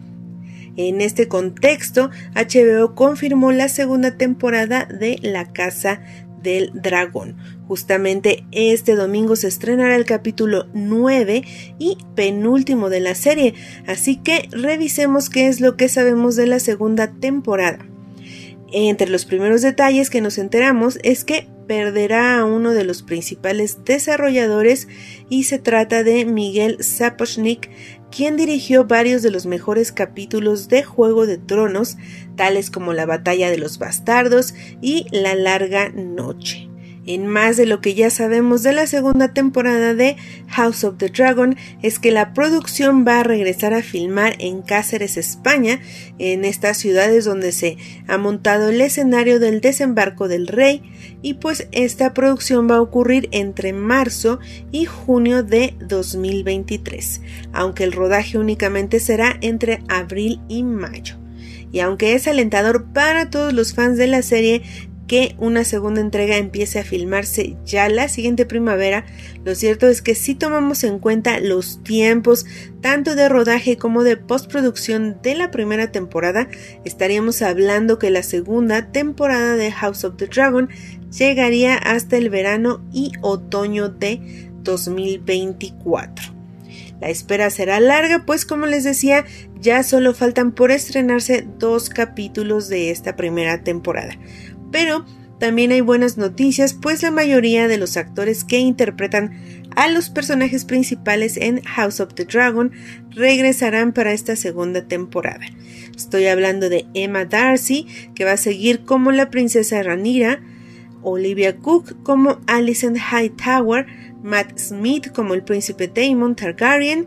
En este contexto, HBO confirmó la segunda temporada de La Casa del Dragón. Justamente este domingo se estrenará el capítulo 9 y penúltimo de la serie, así que revisemos qué es lo que sabemos de la segunda temporada. Entre los primeros detalles que nos enteramos es que perderá a uno de los principales desarrolladores y se trata de Miguel Sapochnik, quien dirigió varios de los mejores capítulos de Juego de Tronos, tales como la Batalla de los Bastardos y La Larga Noche. En más de lo que ya sabemos de la segunda temporada de House of the Dragon es que la producción va a regresar a filmar en Cáceres, España, en estas ciudades donde se ha montado el escenario del desembarco del rey y pues esta producción va a ocurrir entre marzo y junio de 2023, aunque el rodaje únicamente será entre abril y mayo. Y aunque es alentador para todos los fans de la serie que una segunda entrega empiece a filmarse ya la siguiente primavera, lo cierto es que si tomamos en cuenta los tiempos tanto de rodaje como de postproducción de la primera temporada, estaríamos hablando que la segunda temporada de House of the Dragon llegaría hasta el verano y otoño de 2024. La espera será larga, pues como les decía, ya solo faltan por estrenarse dos capítulos de esta primera temporada pero también hay buenas noticias, pues la mayoría de los actores que interpretan a los personajes principales en House of the Dragon regresarán para esta segunda temporada. Estoy hablando de Emma Darcy, que va a seguir como la princesa Ranira, Olivia Cook como Alicent Hightower, Matt Smith como el príncipe Daemon Targaryen,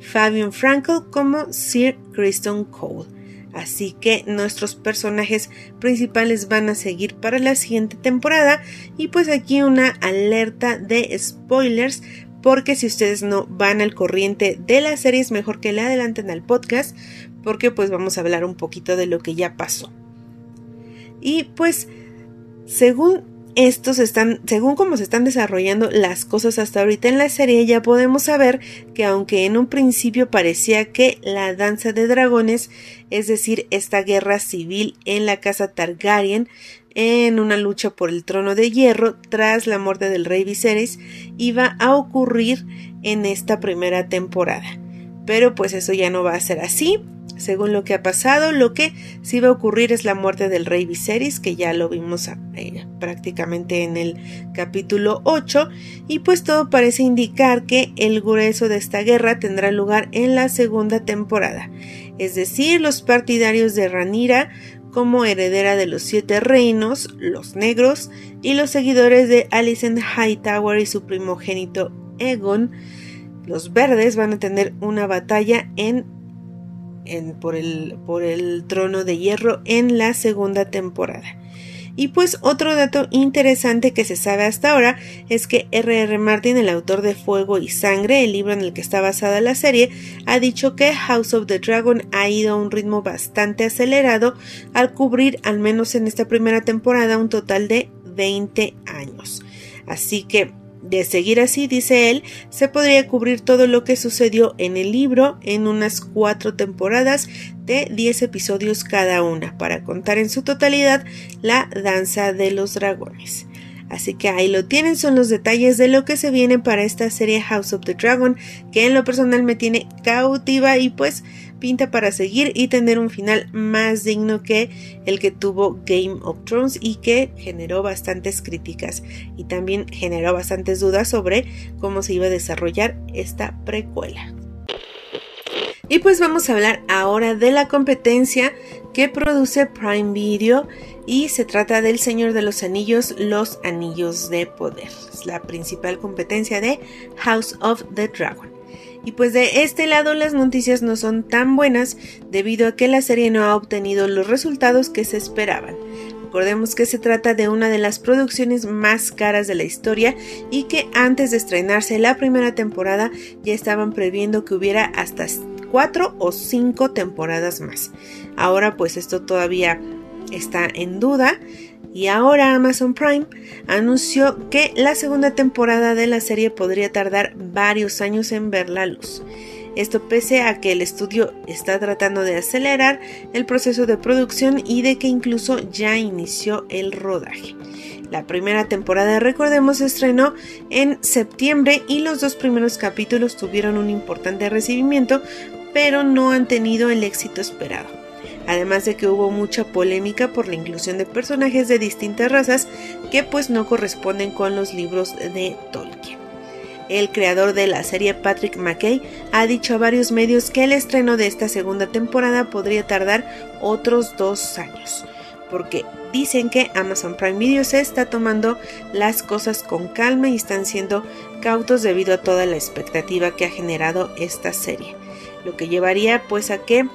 Fabian Frankel como Sir Kristen Cole. Así que nuestros personajes principales van a seguir para la siguiente temporada. Y pues aquí una alerta de spoilers. Porque si ustedes no van al corriente de la serie es mejor que le adelanten al podcast. Porque pues vamos a hablar un poquito de lo que ya pasó. Y pues según estos están, según cómo se están desarrollando las cosas hasta ahorita en la serie, ya podemos saber que aunque en un principio parecía que la danza de dragones, es decir, esta guerra civil en la casa Targaryen, en una lucha por el trono de hierro tras la muerte del rey Viserys, iba a ocurrir en esta primera temporada. Pero pues eso ya no va a ser así, según lo que ha pasado, lo que sí va a ocurrir es la muerte del rey Viserys, que ya lo vimos eh, prácticamente en el capítulo 8, y pues todo parece indicar que el grueso de esta guerra tendrá lugar en la segunda temporada. Es decir, los partidarios de Ranira como heredera de los siete reinos, los negros, y los seguidores de Alicent Hightower y su primogénito Egon, los verdes van a tener una batalla en por, el, por el trono de hierro en la segunda temporada. Y pues otro dato interesante que se sabe hasta ahora es que R.R. Martin, el autor de Fuego y Sangre, el libro en el que está basada la serie, ha dicho que House of the Dragon ha ido a un ritmo bastante acelerado al cubrir, al menos en esta primera temporada, un total de 20 años. Así que de seguir así, dice él, se podría cubrir todo lo que sucedió en el libro en unas cuatro temporadas de 10 episodios cada una, para contar en su totalidad la danza de los dragones. Así que ahí lo tienen, son los detalles de lo que se viene para esta serie House of the Dragon, que en lo personal me tiene cautiva y pues pinta para seguir y tener un final más digno que el que tuvo Game of Thrones y que generó bastantes críticas y también generó bastantes dudas sobre cómo se iba a desarrollar esta precuela. Y pues vamos a hablar ahora de la competencia que produce Prime Video y se trata del Señor de los Anillos, los Anillos de Poder. Es la principal competencia de House of the Dragon. Y pues de este lado las noticias no son tan buenas debido a que la serie no ha obtenido los resultados que se esperaban. Recordemos que se trata de una de las producciones más caras de la historia y que antes de estrenarse la primera temporada ya estaban previendo que hubiera hasta cuatro o cinco temporadas más. Ahora pues esto todavía está en duda y ahora Amazon Prime anunció que la segunda temporada de la serie podría tardar varios años en ver la luz. Esto pese a que el estudio está tratando de acelerar el proceso de producción y de que incluso ya inició el rodaje. La primera temporada, recordemos, estrenó en septiembre y los dos primeros capítulos tuvieron un importante recibimiento, pero no han tenido el éxito esperado además de que hubo mucha polémica por la inclusión de personajes de distintas razas que pues no corresponden con los libros de Tolkien. El creador de la serie Patrick McKay ha dicho a varios medios que el estreno de esta segunda temporada podría tardar otros dos años, porque dicen que Amazon Prime Video se está tomando las cosas con calma y están siendo cautos debido a toda la expectativa que ha generado esta serie, lo que llevaría pues a que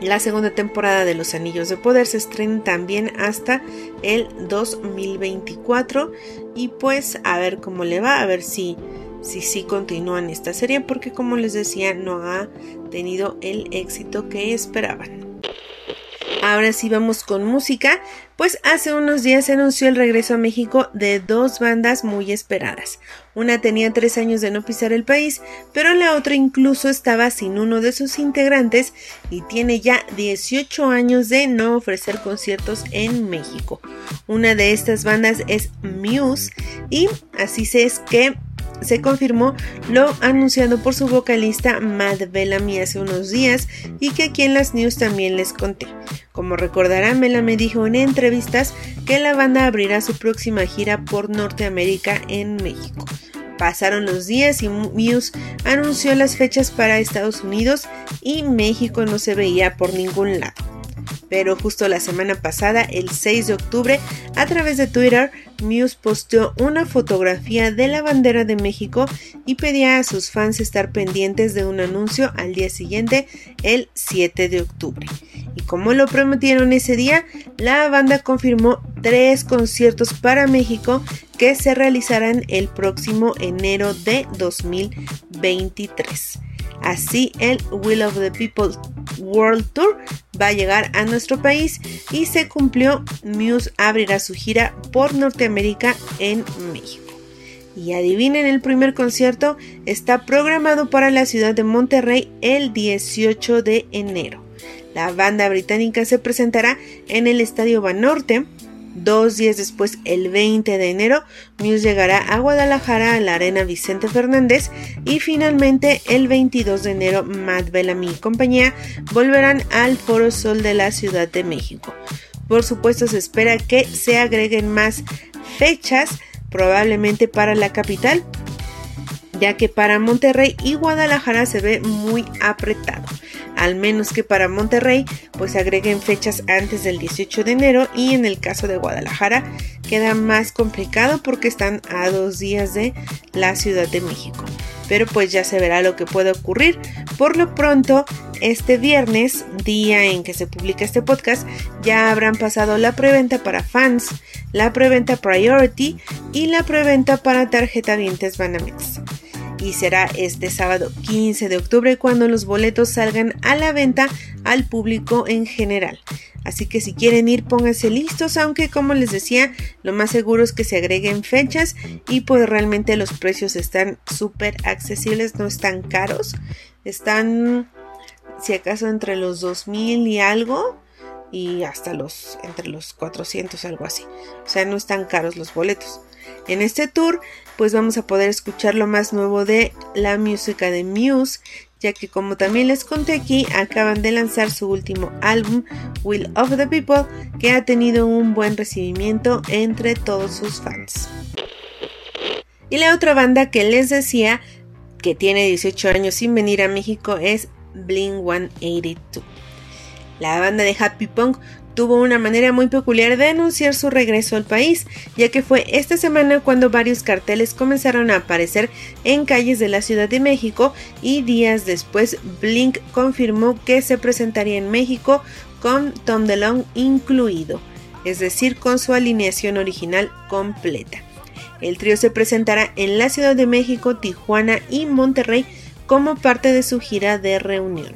la segunda temporada de Los Anillos de Poder se estrena también hasta el 2024 y pues a ver cómo le va, a ver si si sí continúan esta serie porque como les decía no ha tenido el éxito que esperaban. Ahora sí vamos con música, pues hace unos días se anunció el regreso a México de dos bandas muy esperadas. Una tenía tres años de no pisar el país, pero la otra incluso estaba sin uno de sus integrantes y tiene ya 18 años de no ofrecer conciertos en México. Una de estas bandas es Muse y así se es que se confirmó lo anunciado por su vocalista Matt Bellamy hace unos días y que aquí en las news también les conté. Como recordarán, Bellamy dijo en entrevistas que la banda abrirá su próxima gira por Norteamérica en México. Pasaron los días y Muse anunció las fechas para Estados Unidos y México no se veía por ningún lado. Pero justo la semana pasada, el 6 de octubre, a través de Twitter, Muse posteó una fotografía de la bandera de México y pedía a sus fans estar pendientes de un anuncio al día siguiente, el 7 de octubre. Y como lo prometieron ese día, la banda confirmó tres conciertos para México que se realizarán el próximo enero de 2023. Así, el Will of the People World Tour va a llegar a nuestro país y se cumplió. Muse abrirá su gira por Norteamérica en México. Y adivinen, el primer concierto está programado para la ciudad de Monterrey el 18 de enero. La banda británica se presentará en el Estadio Banorte Dos días después, el 20 de enero, Muse llegará a Guadalajara a la Arena Vicente Fernández y finalmente el 22 de enero Matt Bellamy y compañía volverán al Foro Sol de la Ciudad de México. Por supuesto se espera que se agreguen más fechas, probablemente para la capital, ya que para Monterrey y Guadalajara se ve muy apretado al menos que para Monterrey pues agreguen fechas antes del 18 de enero y en el caso de Guadalajara queda más complicado porque están a dos días de la Ciudad de México. Pero pues ya se verá lo que puede ocurrir. Por lo pronto, este viernes, día en que se publica este podcast, ya habrán pasado la preventa para fans, la preventa Priority y la preventa para tarjeta dientes Banamex y será este sábado 15 de octubre cuando los boletos salgan a la venta al público en general. Así que si quieren ir, pónganse listos, aunque como les decía, lo más seguro es que se agreguen fechas y pues realmente los precios están súper accesibles, no están caros. Están, si acaso, entre los 2000 y algo y hasta los entre los 400 algo así. O sea, no están caros los boletos. En este tour pues vamos a poder escuchar lo más nuevo de la música de Muse, ya que como también les conté aquí, acaban de lanzar su último álbum, Will of the People, que ha tenido un buen recibimiento entre todos sus fans. Y la otra banda que les decía que tiene 18 años sin venir a México es Bling 182. La banda de Happy Punk tuvo una manera muy peculiar de anunciar su regreso al país, ya que fue esta semana cuando varios carteles comenzaron a aparecer en calles de la Ciudad de México y días después Blink confirmó que se presentaría en México con Tom DeLonge incluido, es decir, con su alineación original completa. El trío se presentará en la Ciudad de México, Tijuana y Monterrey como parte de su gira de reunión.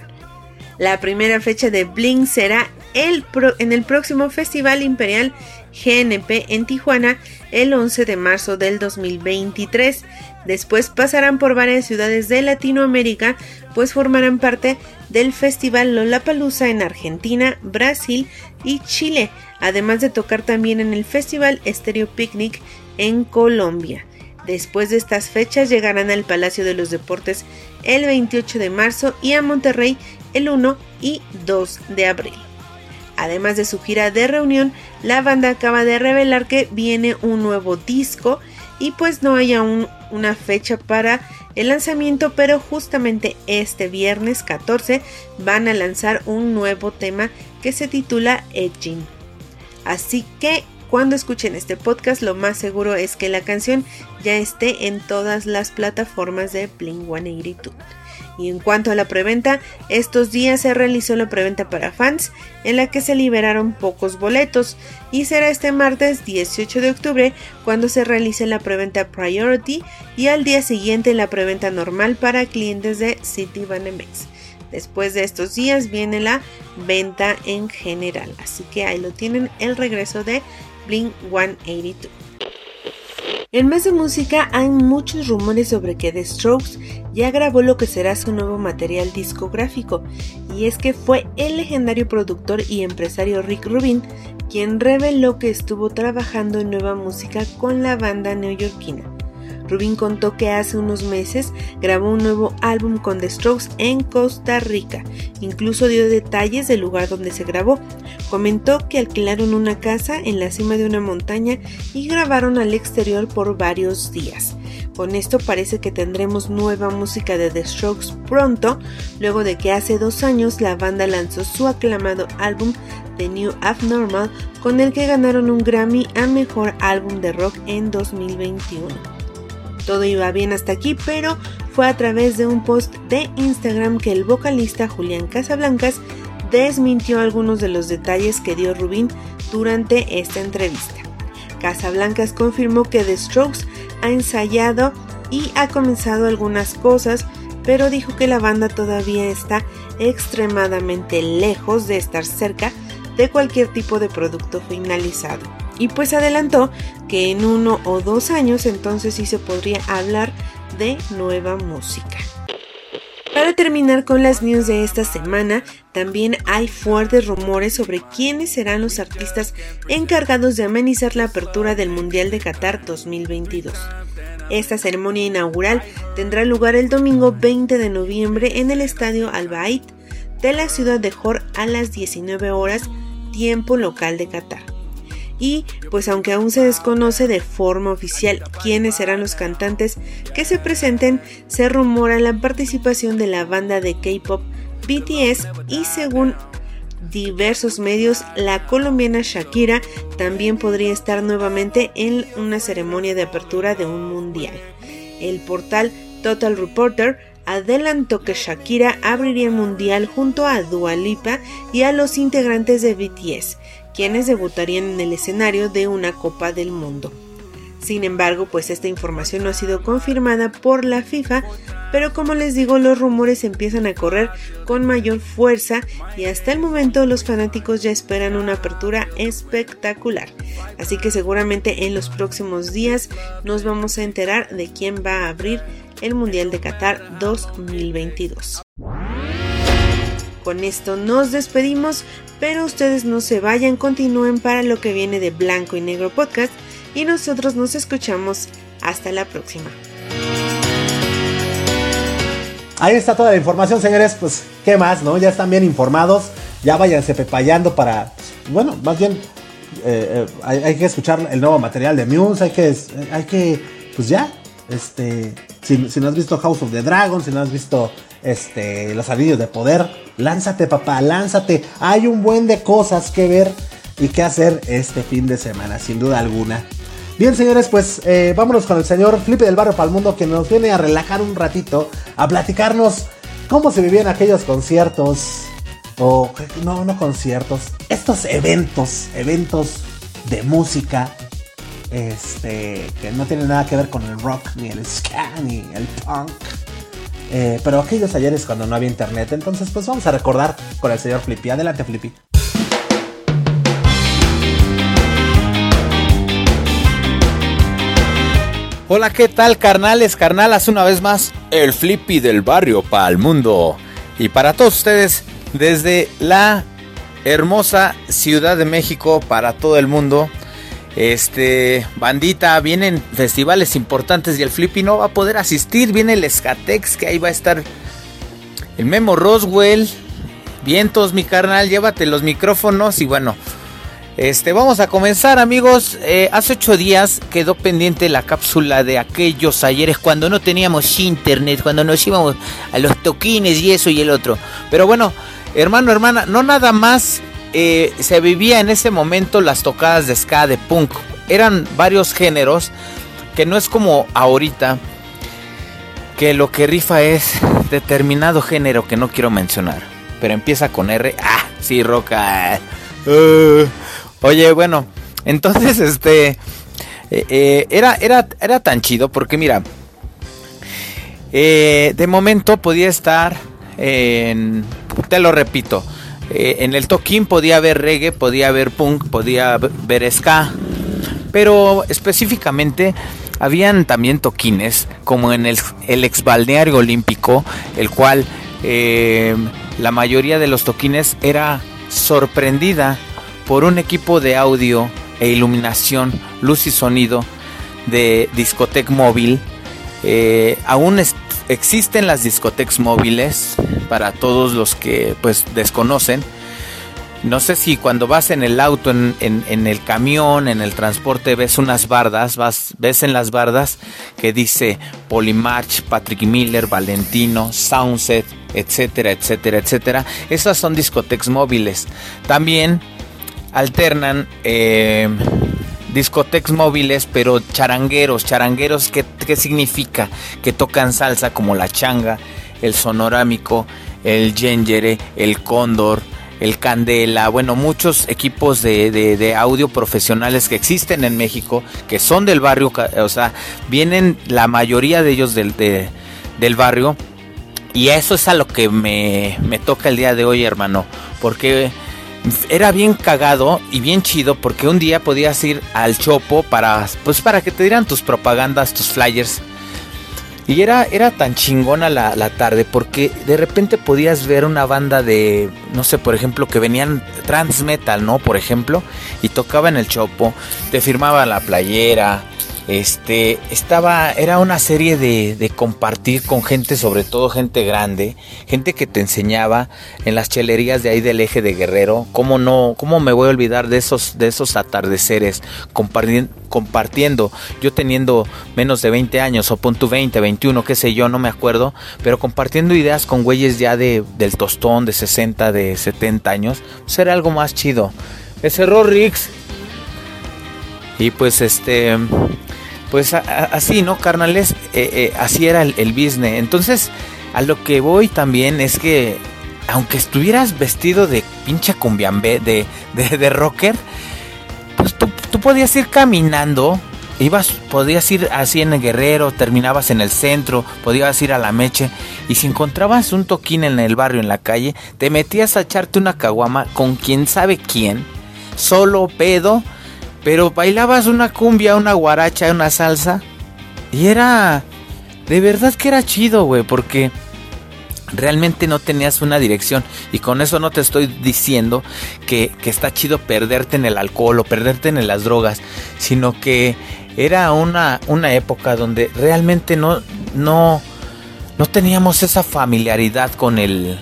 La primera fecha de Blink será en el próximo Festival Imperial GNP en Tijuana el 11 de marzo del 2023. Después pasarán por varias ciudades de Latinoamérica, pues formarán parte del Festival Lollapalooza en Argentina, Brasil y Chile, además de tocar también en el Festival Stereo Picnic en Colombia. Después de estas fechas llegarán al Palacio de los Deportes el 28 de marzo y a Monterrey el 1 y 2 de abril. Además de su gira de reunión, la banda acaba de revelar que viene un nuevo disco y pues no hay aún una fecha para el lanzamiento, pero justamente este viernes 14 van a lanzar un nuevo tema que se titula Edging. Así que cuando escuchen este podcast, lo más seguro es que la canción ya esté en todas las plataformas de Blink 182. Y en cuanto a la preventa, estos días se realizó la preventa para fans en la que se liberaron pocos boletos y será este martes 18 de octubre cuando se realice la preventa Priority y al día siguiente la preventa normal para clientes de City Banamex. Después de estos días viene la venta en general, así que ahí lo tienen el regreso de Blink 182. En más de música hay muchos rumores sobre que The Strokes ya grabó lo que será su nuevo material discográfico, y es que fue el legendario productor y empresario Rick Rubin quien reveló que estuvo trabajando en nueva música con la banda neoyorquina. Rubin contó que hace unos meses grabó un nuevo álbum con The Strokes en Costa Rica. Incluso dio detalles del lugar donde se grabó. Comentó que alquilaron una casa en la cima de una montaña y grabaron al exterior por varios días. Con esto parece que tendremos nueva música de The Strokes pronto, luego de que hace dos años la banda lanzó su aclamado álbum The New Abnormal, con el que ganaron un Grammy a Mejor Álbum de Rock en 2021. Todo iba bien hasta aquí, pero fue a través de un post de Instagram que el vocalista Julián Casablancas desmintió algunos de los detalles que dio Rubin durante esta entrevista. Casablancas confirmó que The Strokes ha ensayado y ha comenzado algunas cosas, pero dijo que la banda todavía está extremadamente lejos de estar cerca de cualquier tipo de producto finalizado. Y pues adelantó que en uno o dos años entonces sí se podría hablar de nueva música. Para terminar con las news de esta semana, también hay fuertes rumores sobre quiénes serán los artistas encargados de amenizar la apertura del Mundial de Qatar 2022. Esta ceremonia inaugural tendrá lugar el domingo 20 de noviembre en el estadio Al de la ciudad de Jor a las 19 horas, tiempo local de Qatar y pues aunque aún se desconoce de forma oficial quiénes serán los cantantes que se presenten, se rumora la participación de la banda de K-pop BTS y según diversos medios, la colombiana Shakira también podría estar nuevamente en una ceremonia de apertura de un mundial. El portal Total Reporter adelantó que Shakira abriría el mundial junto a Dua Lipa y a los integrantes de BTS, quienes debutarían en el escenario de una Copa del Mundo. Sin embargo, pues esta información no ha sido confirmada por la FIFA, pero como les digo, los rumores empiezan a correr con mayor fuerza y hasta el momento los fanáticos ya esperan una apertura espectacular. Así que seguramente en los próximos días nos vamos a enterar de quién va a abrir el Mundial de Qatar 2022. Con esto nos despedimos, pero ustedes no se vayan, continúen para lo que viene de Blanco y Negro Podcast y nosotros nos escuchamos hasta la próxima. Ahí está toda la información, señores. Pues, ¿qué más, no? Ya están bien informados. Ya váyanse pepayando para. Bueno, más bien. Eh, eh, hay, que escuchar el nuevo material de Muse. Hay que. Hay que. Pues ya. Este. Si, si no has visto House of the Dragon, si no has visto este, los anillos de poder. Lánzate, papá, lánzate. Hay un buen de cosas que ver y que hacer este fin de semana, sin duda alguna. Bien, señores, pues eh, vámonos con el señor Flipe del Barrio Palmundo que nos viene a relajar un ratito, a platicarnos cómo se vivían aquellos conciertos. O, no, no conciertos, estos eventos, eventos de música, este, que no tienen nada que ver con el rock, ni el ska, ni el punk eh, pero aquellos ayeres cuando no había internet. Entonces, pues vamos a recordar con el señor Flippy. Adelante, Flippy. Hola, ¿qué tal, carnales, carnalas? Una vez más, el Flippy del barrio para el mundo. Y para todos ustedes, desde la hermosa Ciudad de México, para todo el mundo. Este, bandita, vienen festivales importantes y el Flippy no va a poder asistir. Viene el Escatex, que ahí va a estar el Memo Roswell. Vientos, mi carnal, llévate los micrófonos y bueno. Este, vamos a comenzar amigos. Eh, hace ocho días quedó pendiente la cápsula de aquellos ayeres cuando no teníamos internet, cuando nos íbamos a los toquines y eso y el otro. Pero bueno, hermano, hermana, no nada más eh, se vivía en ese momento las tocadas de ska, de punk. Eran varios géneros que no es como ahorita que lo que rifa es determinado género que no quiero mencionar. Pero empieza con R. Ah, sí, roca. Uh. oye, bueno, entonces este... Eh, eh, era, era, era tan chido porque mira, de momento podía estar en, te lo repito, eh, en el toquín podía haber reggae, podía haber punk, podía haber ska. Pero específicamente habían también toquines, como en el, ex balneario olímpico, el cual eh, la mayoría de los toquines era sorprendida por un equipo de audio e iluminación, luz y sonido de discotec móvil Eh, aún existen las discotecas móviles para todos los que pues desconocen. No sé si cuando vas en el auto, en, el camión, en el transporte, ves unas bardas, vas, ves en las bardas que dice Polymarch, Patrick Miller, Valentino, Soundset, etcétera, etcétera, etcétera. Esas son discotecas móviles. También alternan eh, discotecas móviles, pero charangueros. Charangueros, ¿qué, ¿qué significa? Que tocan salsa como la changa, el sonorámico, el yengere, el cóndor el Candela, bueno, muchos equipos de, audio profesionales que existen en México, que son del barrio, o sea, vienen la mayoría de ellos del, del barrio. Y eso es a lo que me, me toca el día de hoy, hermano. Porque era bien cagado y bien chido porque un día podías ir al Chopo para pues para que te dieran tus propagandas, tus flyers y era, era tan chingona la, la, tarde porque de repente podías ver una banda de, no sé, por ejemplo, que venían trans metal, ¿no? Por ejemplo, y tocaba en el chopo, te firmaba la playera, este, estaba, era una serie de, compartir con gente, sobre todo gente grande, gente que te enseñaba en las chelerías de ahí del eje de Guerrero, cómo no, cómo me voy a olvidar de esos, de esos atardeceres, compartiendo, yo teniendo menos de 20 años, o punto 20, 21, qué sé yo, no me acuerdo, pero compartiendo ideas con güeyes ya de, del tostón, de 60, de 70 años, pues era algo más chido. Me cerró Rix. Y pues este pues así, ¿no, carnales? Eh, eh, así era el, business. Entonces, a lo que voy también es que, aunque estuvieras vestido de pinche cumbiambe, de, de, de rocker, pues tú, tú, podías ir caminando, ibas, podías ir así en el guerrero, terminabas en el centro, podías ir a la meche, y si encontrabas un toquín en el barrio, en la calle, te metías a echarte una caguama con quien sabe quién, solo pedo, pero bailabas una cumbia, una guaracha, una salsa. Y era... De verdad que era chido, güey, porque realmente no tenías una dirección. Y con eso no te estoy diciendo que, que, está chido perderte en el alcohol o perderte en las drogas, sino que era una, una época donde realmente no, no, no teníamos esa familiaridad con el,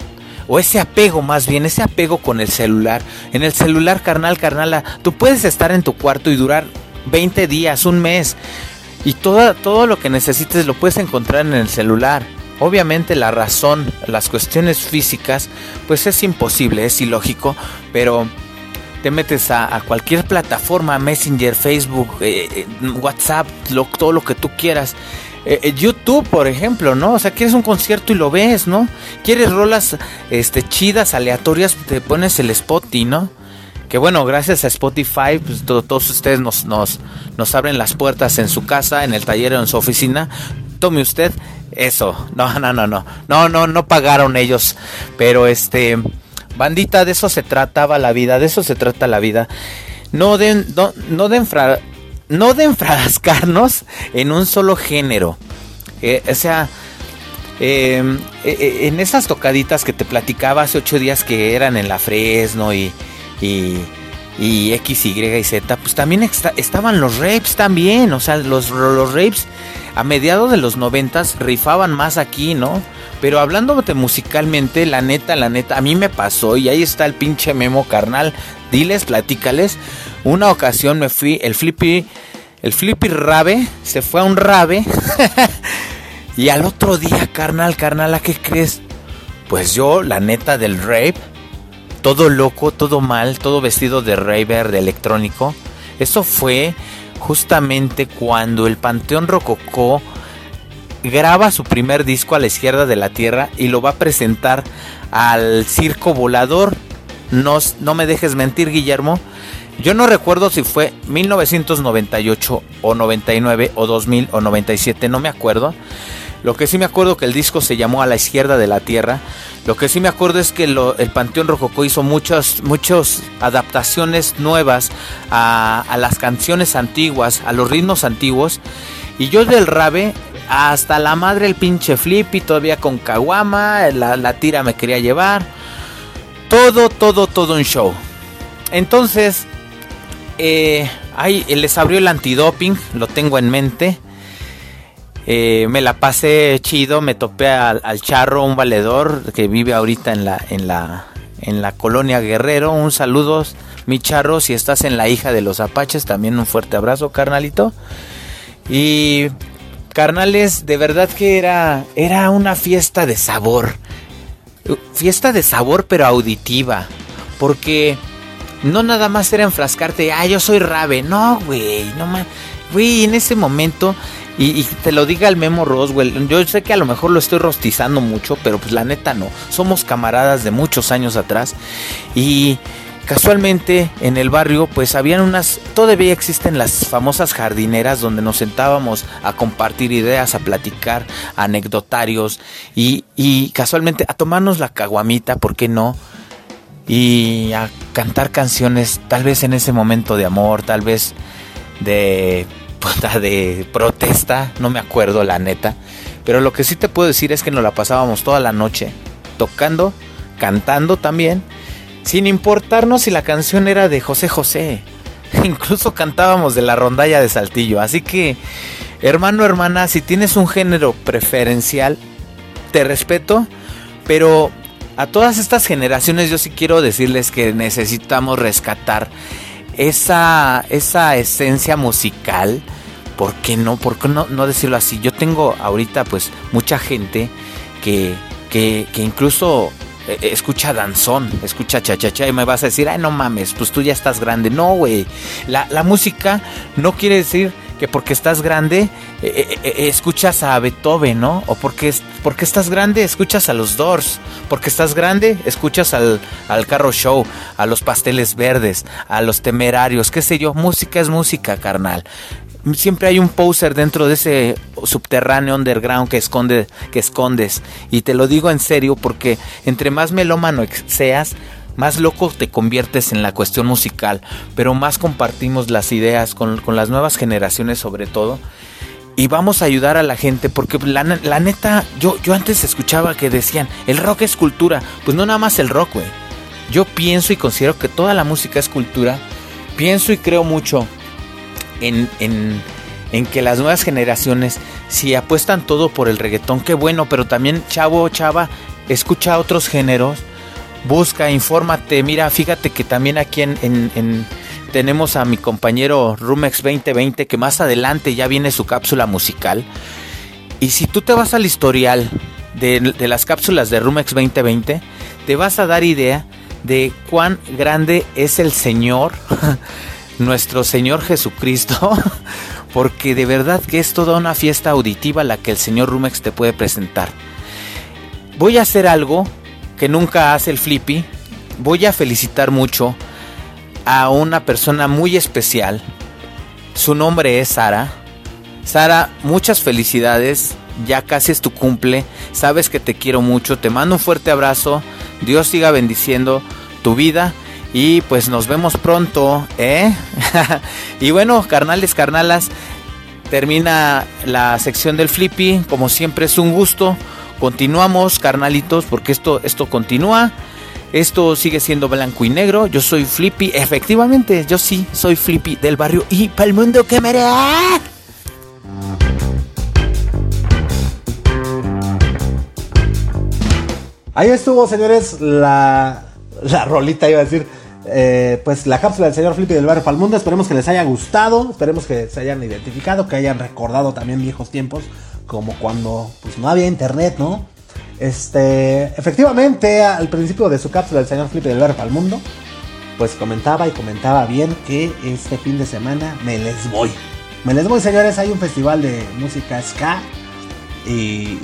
o ese apego más bien, ese apego con el celular. En el celular, carnal, carnala, tú puedes estar en tu cuarto y durar 20 días, un mes. Y todo, todo lo que necesites lo puedes encontrar en el celular. Obviamente la razón, las cuestiones físicas, pues es imposible, es ilógico, pero te metes a, cualquier plataforma, Messenger, Facebook, eh, eh, WhatsApp, todo lo que tú quieras eh, eh, YouTube, por ejemplo, ¿no? O sea, quieres un concierto y lo ves, ¿no? Quieres rolas este, chidas, aleatorias, te pones el Spotify, ¿no? Que bueno, gracias a Spotify, pues todos ustedes nos, nos, nos abren las puertas en su casa, en el taller o en su oficina. Tome usted eso. No, no, no, no. No, no, no pagaron ellos. Pero este, bandita, de eso se trataba la vida, de eso se trata la vida. No den, no, no den no de enfrascarnos en un solo género. Eh, o sea, em, eh, eh, en esas tocaditas que te platicaba hace ocho días que eran en la Fresno y, y, y X, Y y Z, pues también estaban los rapes también. O sea, los, los rapes a mediados de los noventas rifaban más aquí, ¿no? Pero hablándote musicalmente, la neta, la neta, a mí me pasó y ahí está el pinche memo carnal. Diles, platícales. Una ocasión me fui, el flippy, el flippy rabe, se fue a un rabe. y al otro día, carnal, carnal, ¿a qué crees? Pues yo, la neta del rape, todo loco, todo mal, todo vestido de raver, de electrónico. Eso fue justamente cuando el Panteón Rococó graba su primer disco a la izquierda de la Tierra y lo va a presentar al Circo Volador. No, no me dejes mentir, Guillermo. Yo no recuerdo si fue 1998 o 99 o 2000 o 97, no me acuerdo. Lo que sí me acuerdo que el disco se llamó A la izquierda de la Tierra. Lo que sí me acuerdo es que el Panteón Rococó hizo muchas, muchas adaptaciones nuevas a, a, las canciones antiguas, a los ritmos antiguos. Y yo del Rabe hasta la madre el pinche Flippy, todavía con Kawama, la, tira me quería llevar. Todo, todo, todo un show. Entonces, eh, ahí les abrió el antidoping, lo tengo en mente. Eh, me la pasé chido, me topé al, charro, un valedor que vive ahorita en la, en la, en la colonia Guerrero. Un saludo, mi charro, si estás en la hija de los apaches, también un fuerte abrazo, carnalito. Y carnales, de verdad que era, era una fiesta de sabor. Fiesta de sabor, pero auditiva. Porque no nada más era enfrascarte, ah, yo soy Rabe. No, güey, no más. Güey, en ese momento, y, te lo diga el Memo Roswell, yo sé que a lo mejor lo estoy rostizando mucho, pero pues la neta no. Somos camaradas de muchos años atrás. Y casualmente en el barrio pues habían unas, todavía existen las famosas jardineras donde nos sentábamos a compartir ideas, a platicar, anecdotarios y, y casualmente a tomarnos la caguamita, ¿por qué no? Y a cantar canciones tal vez en ese momento de amor, tal vez de protesta, no me acuerdo la neta, pero lo que sí te puedo decir es que nos la pasábamos toda la noche tocando, cantando también, sin importarnos si la canción era de José José. Incluso cantábamos de la rondalla de Saltillo, así que hermano, hermana, si tienes un género preferencial, te respeto, pero a todas estas generaciones yo sí quiero decirles que necesitamos rescatar esa, esa esencia musical. ¿Por qué no? ¿Por qué no, no decirlo así? Yo tengo ahorita pues mucha gente que, que, que incluso eh, eh, escucha danzón, escucha cha-cha-cha y me vas a decir, ay no mames, pues tú ya estás grande. No, güey. La, la música no quiere decir que porque estás grande eh, eh, eh, escuchas a Beethoven, ¿no? O porque, porque estás grande escuchas a los Doors, porque estás grande escuchas al, al Carro Show, a los Pasteles Verdes, a los Temerarios, qué sé yo, música es música, carnal. Siempre hay un poser dentro de ese subterráneo underground que, esconde, que escondes. Y te lo digo en serio porque entre más melómano seas, más loco te conviertes en la cuestión musical, pero más compartimos las ideas con, las nuevas generaciones sobre todo. Y vamos a ayudar a la gente porque la, neta, yo, yo antes escuchaba que decían, el rock es cultura. Pues no nada más el rock, güey. Yo pienso y considero que toda la música es cultura. Pienso y creo mucho en, en, en que las nuevas generaciones, si apuestan todo por el reggaetón, qué bueno, pero también chavo, chava, escucha otros géneros busca, infórmate. Mira, fíjate que también aquí en, tenemos a mi compañero Rumex 2020 que más adelante ya viene su cápsula musical. Y si tú te vas al historial de, de las cápsulas de Rumex 2020, te vas a dar idea de cuán grande es el Señor, nuestro Señor Jesucristo, porque de verdad que es toda una fiesta auditiva la que el Señor Rumex te puede presentar. Voy a hacer algo que nunca hace el flippy, voy a felicitar mucho a una persona muy especial. Su nombre es Sara. Sara, muchas felicidades. Ya casi es tu cumple. Sabes que te quiero mucho. Te mando un fuerte abrazo. Dios siga bendiciendo tu vida. Y pues nos vemos pronto, ¿eh? y bueno, carnales, carnalas, termina la sección del Flippy. Como siempre es un gusto. Continuamos, carnalitos, porque esto, esto continúa. Esto sigue siendo blanco y negro. Yo soy Flippy. Efectivamente, yo sí soy Flippy del barrio. Y para el mundo que me Ahí estuvo, señores, la, la rolita, iba a decir. Eh, pues la cápsula del señor Flippy del barrio para el mundo. Esperemos que les haya gustado. Esperemos que se hayan identificado, que hayan recordado también viejos tiempos como cuando pues, no había internet, ¿no? Este, efectivamente, al principio de su cápsula, el señor Felipe del Verbo al Mundo, pues comentaba y comentaba bien que este fin de semana me les voy. Me les voy, señores, hay un festival de música ska y,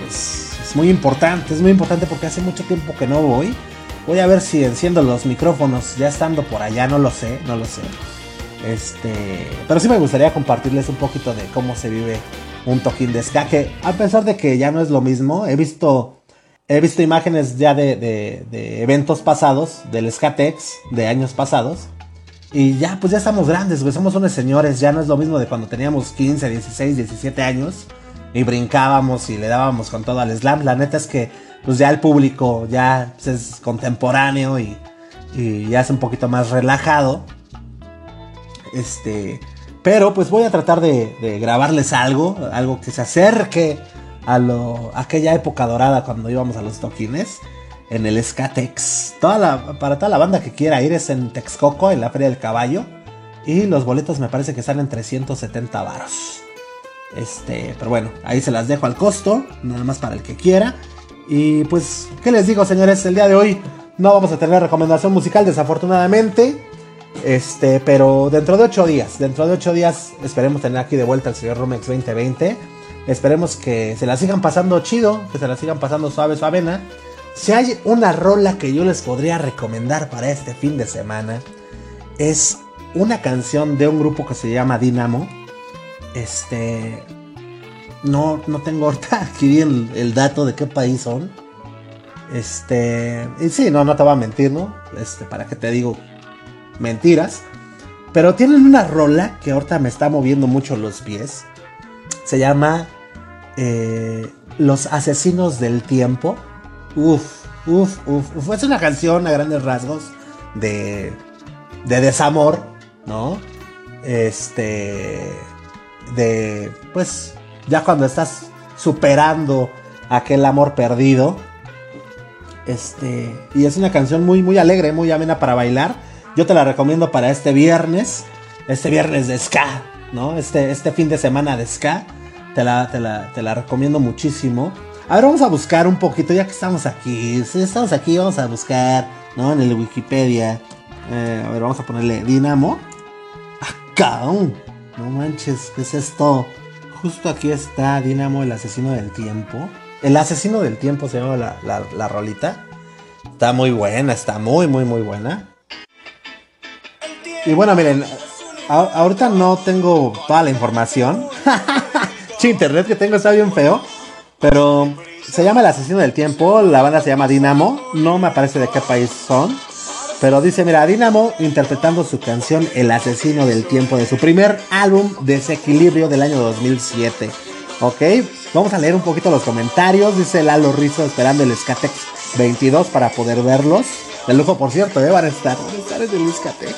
pues es muy importante, es muy importante porque hace mucho tiempo que no voy. Voy a ver si enciendo los micrófonos ya estando por allá, no lo sé, no lo sé. Este, pero sí me gustaría compartirles un poquito de cómo se vive un toquín de ska, que a pesar de que ya no es lo mismo, he visto, he visto imágenes ya de, de, eventos pasados, del Skatex, de años pasados, y ya, pues ya estamos grandes, somos unos señores, ya no es lo mismo de cuando teníamos 15, 16, 17 años, y brincábamos y le dábamos con todo al slam, la neta es que, pues ya el público ya es contemporáneo y, y ya es un poquito más relajado, este Pero pues voy a tratar de, grabarles algo, algo que se acerque a, lo, aquella época dorada cuando íbamos a los toquines en el Skatex. Toda la, para toda la banda que quiera ir es en Texcoco, en la Feria del Caballo. Y los boletos me parece que salen 370 varos. Este, pero bueno, ahí se las dejo al costo, nada más para el que quiera. Y pues, ¿qué les digo, señores? El día de hoy no vamos a tener recomendación musical, desafortunadamente. Este, pero dentro de 8 días, dentro de 8 días esperemos tener aquí de vuelta al señor Romex 2020. Esperemos que se la sigan pasando chido, que se la sigan pasando suave, suavena. Si hay una rola que yo les podría recomendar para este fin de semana, es una canción de un grupo que se llama Dinamo. Este. No, no tengo ahorita aquí el, el dato de qué país son. Este. Y sí, no, no te voy a mentir, ¿no? Este, para que te digo mentiras. Pero tienen una rola que ahorita me está moviendo mucho los pies. Se llama eh, Los Asesinos del Tiempo. Uf, uf, uf, uf. Es una canción a grandes rasgos de, de desamor, ¿no? Este, de, pues, ya cuando estás superando aquel amor perdido. Este, y es una canción muy, muy alegre, muy amena para bailar. Yo te la recomiendo para este viernes, este viernes de ska, ¿no? Este, este fin de semana de ska. Te la, te la, te la recomiendo muchísimo. A ver, vamos a buscar un poquito, ya que estamos aquí. Si estamos aquí, vamos a buscar, ¿no? En el Wikipedia. Eh, a ver, vamos a ponerle Dinamo. Acá, no manches, ¿qué es esto? Justo aquí está Dinamo, el asesino del tiempo. El asesino del tiempo se llama la, la, rolita. Está muy buena, está muy, muy, muy buena. Y bueno, miren, ahorita no tengo toda la información. che, internet que tengo está bien feo. Pero se llama El Asesino del Tiempo. La banda se llama Dinamo. No me aparece de qué país son. Pero dice, mira, Dinamo interpretando su canción El Asesino del Tiempo de su primer álbum Desequilibrio del año 2007. Ok, vamos a leer un poquito los comentarios. Dice Lalo Rizzo esperando el Skatex 22 para poder verlos. De lujo, por cierto, ¿eh? van a estar. Van a estar en el Skatex.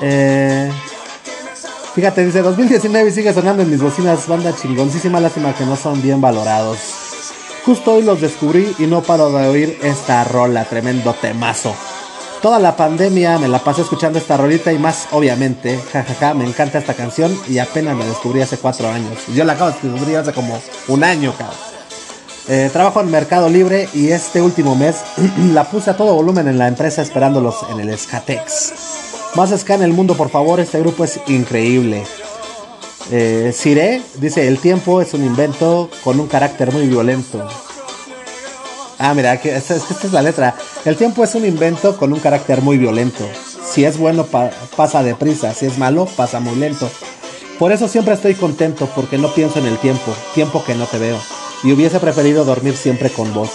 Eh, fíjate, dice 2019 sigue sonando en mis bocinas. Banda chingoncísima, lástima que no son bien valorados. Justo hoy los descubrí y no paro de oír esta rola, tremendo temazo. Toda la pandemia me la pasé escuchando esta rolita y más obviamente, jajaja, me encanta esta canción y apenas la descubrí hace cuatro años. Yo la acabo de descubrir hace como un año, cabrón. Eh, trabajo en Mercado Libre y este último mes la puse a todo volumen en la empresa esperándolos en el Skatex. Más ska en el mundo, por favor, este grupo es increíble. Eh, Sire dice, el tiempo es un invento con un carácter muy violento. Ah, mira, esta, es la letra. El tiempo es un invento con un carácter muy violento. Si es bueno, pasa deprisa. Si es malo, pasa muy lento. Por eso siempre estoy contento, porque no pienso en el tiempo, tiempo que no te veo. Y hubiese preferido dormir siempre con vos.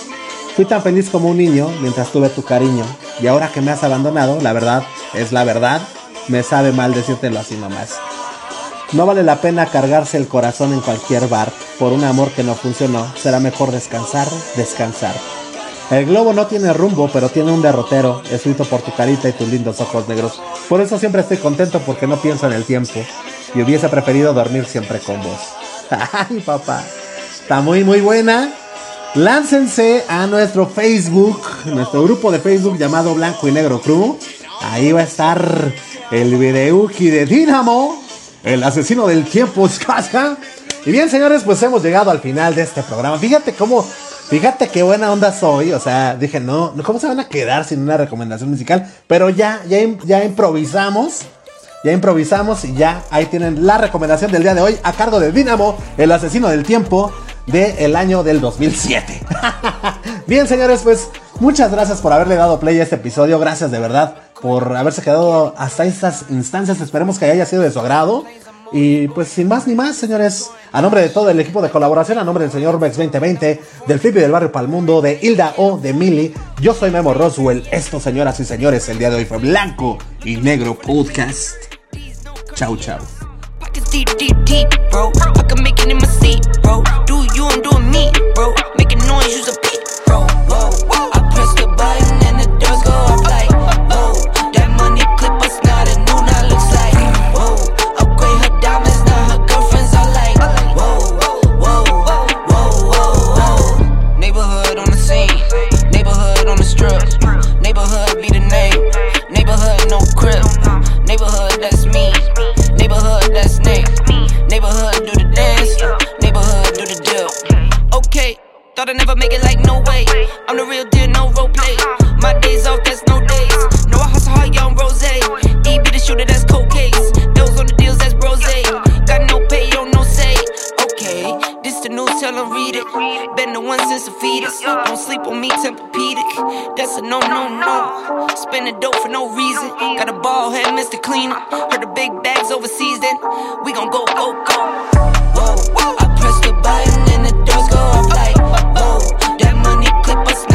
Fui tan feliz como un niño mientras tuve tu cariño. Y ahora que me has abandonado, la verdad, es la verdad, me sabe mal decírtelo así nomás. No vale la pena cargarse el corazón en cualquier bar por un amor que no funcionó. Será mejor descansar, descansar. El globo no tiene rumbo, pero tiene un derrotero, escrito por tu carita y tus lindos ojos negros. Por eso siempre estoy contento porque no pienso en el tiempo. Y hubiese preferido dormir siempre con vos. Ay, papá. Está muy, muy buena. Láncense a nuestro Facebook, nuestro grupo de Facebook llamado Blanco y Negro Crew. Ahí va a estar el videuki de Dinamo, el asesino del tiempo, Skaska. Y bien, señores, pues hemos llegado al final de este programa. Fíjate cómo Fíjate qué buena onda soy. O sea, dije, no, ¿cómo se van a quedar sin una recomendación musical? Pero ya, ya, ya improvisamos. Ya improvisamos y ya ahí tienen la recomendación del día de hoy a cargo de Dinamo, el asesino del tiempo del año del 2007. Bien, señores, pues muchas gracias por haberle dado play a este episodio. Gracias de verdad por haberse quedado hasta estas instancias. Esperemos que haya sido de su agrado. Y pues sin más ni más, señores, a nombre de todo el equipo de colaboración, a nombre del señor Vex 2020, del Flippy del Barrio Palmundo, de Hilda O, de Mili, yo soy Memo Roswell. Esto, señoras y señores, el día de hoy fue Blanco y Negro Podcast. Chau, chau. Thought I'd never make it like no way. I'm the real deal, no role play. My days off, that's no days. No, I hustle hard, young rose. E be the shooter, that's cold case. Those on the deals, that's brose. Got no pay, on no say. Okay, this the news, tell them read it. Been the one since the fetus. Don't sleep on me, tempur That's a no, no, no. Spending dope for no reason. Got a ball head, Mr. Cleaner. Heard the big bags overseas, then we gon' go, go, go. Whoa, I press the button and the clip us now.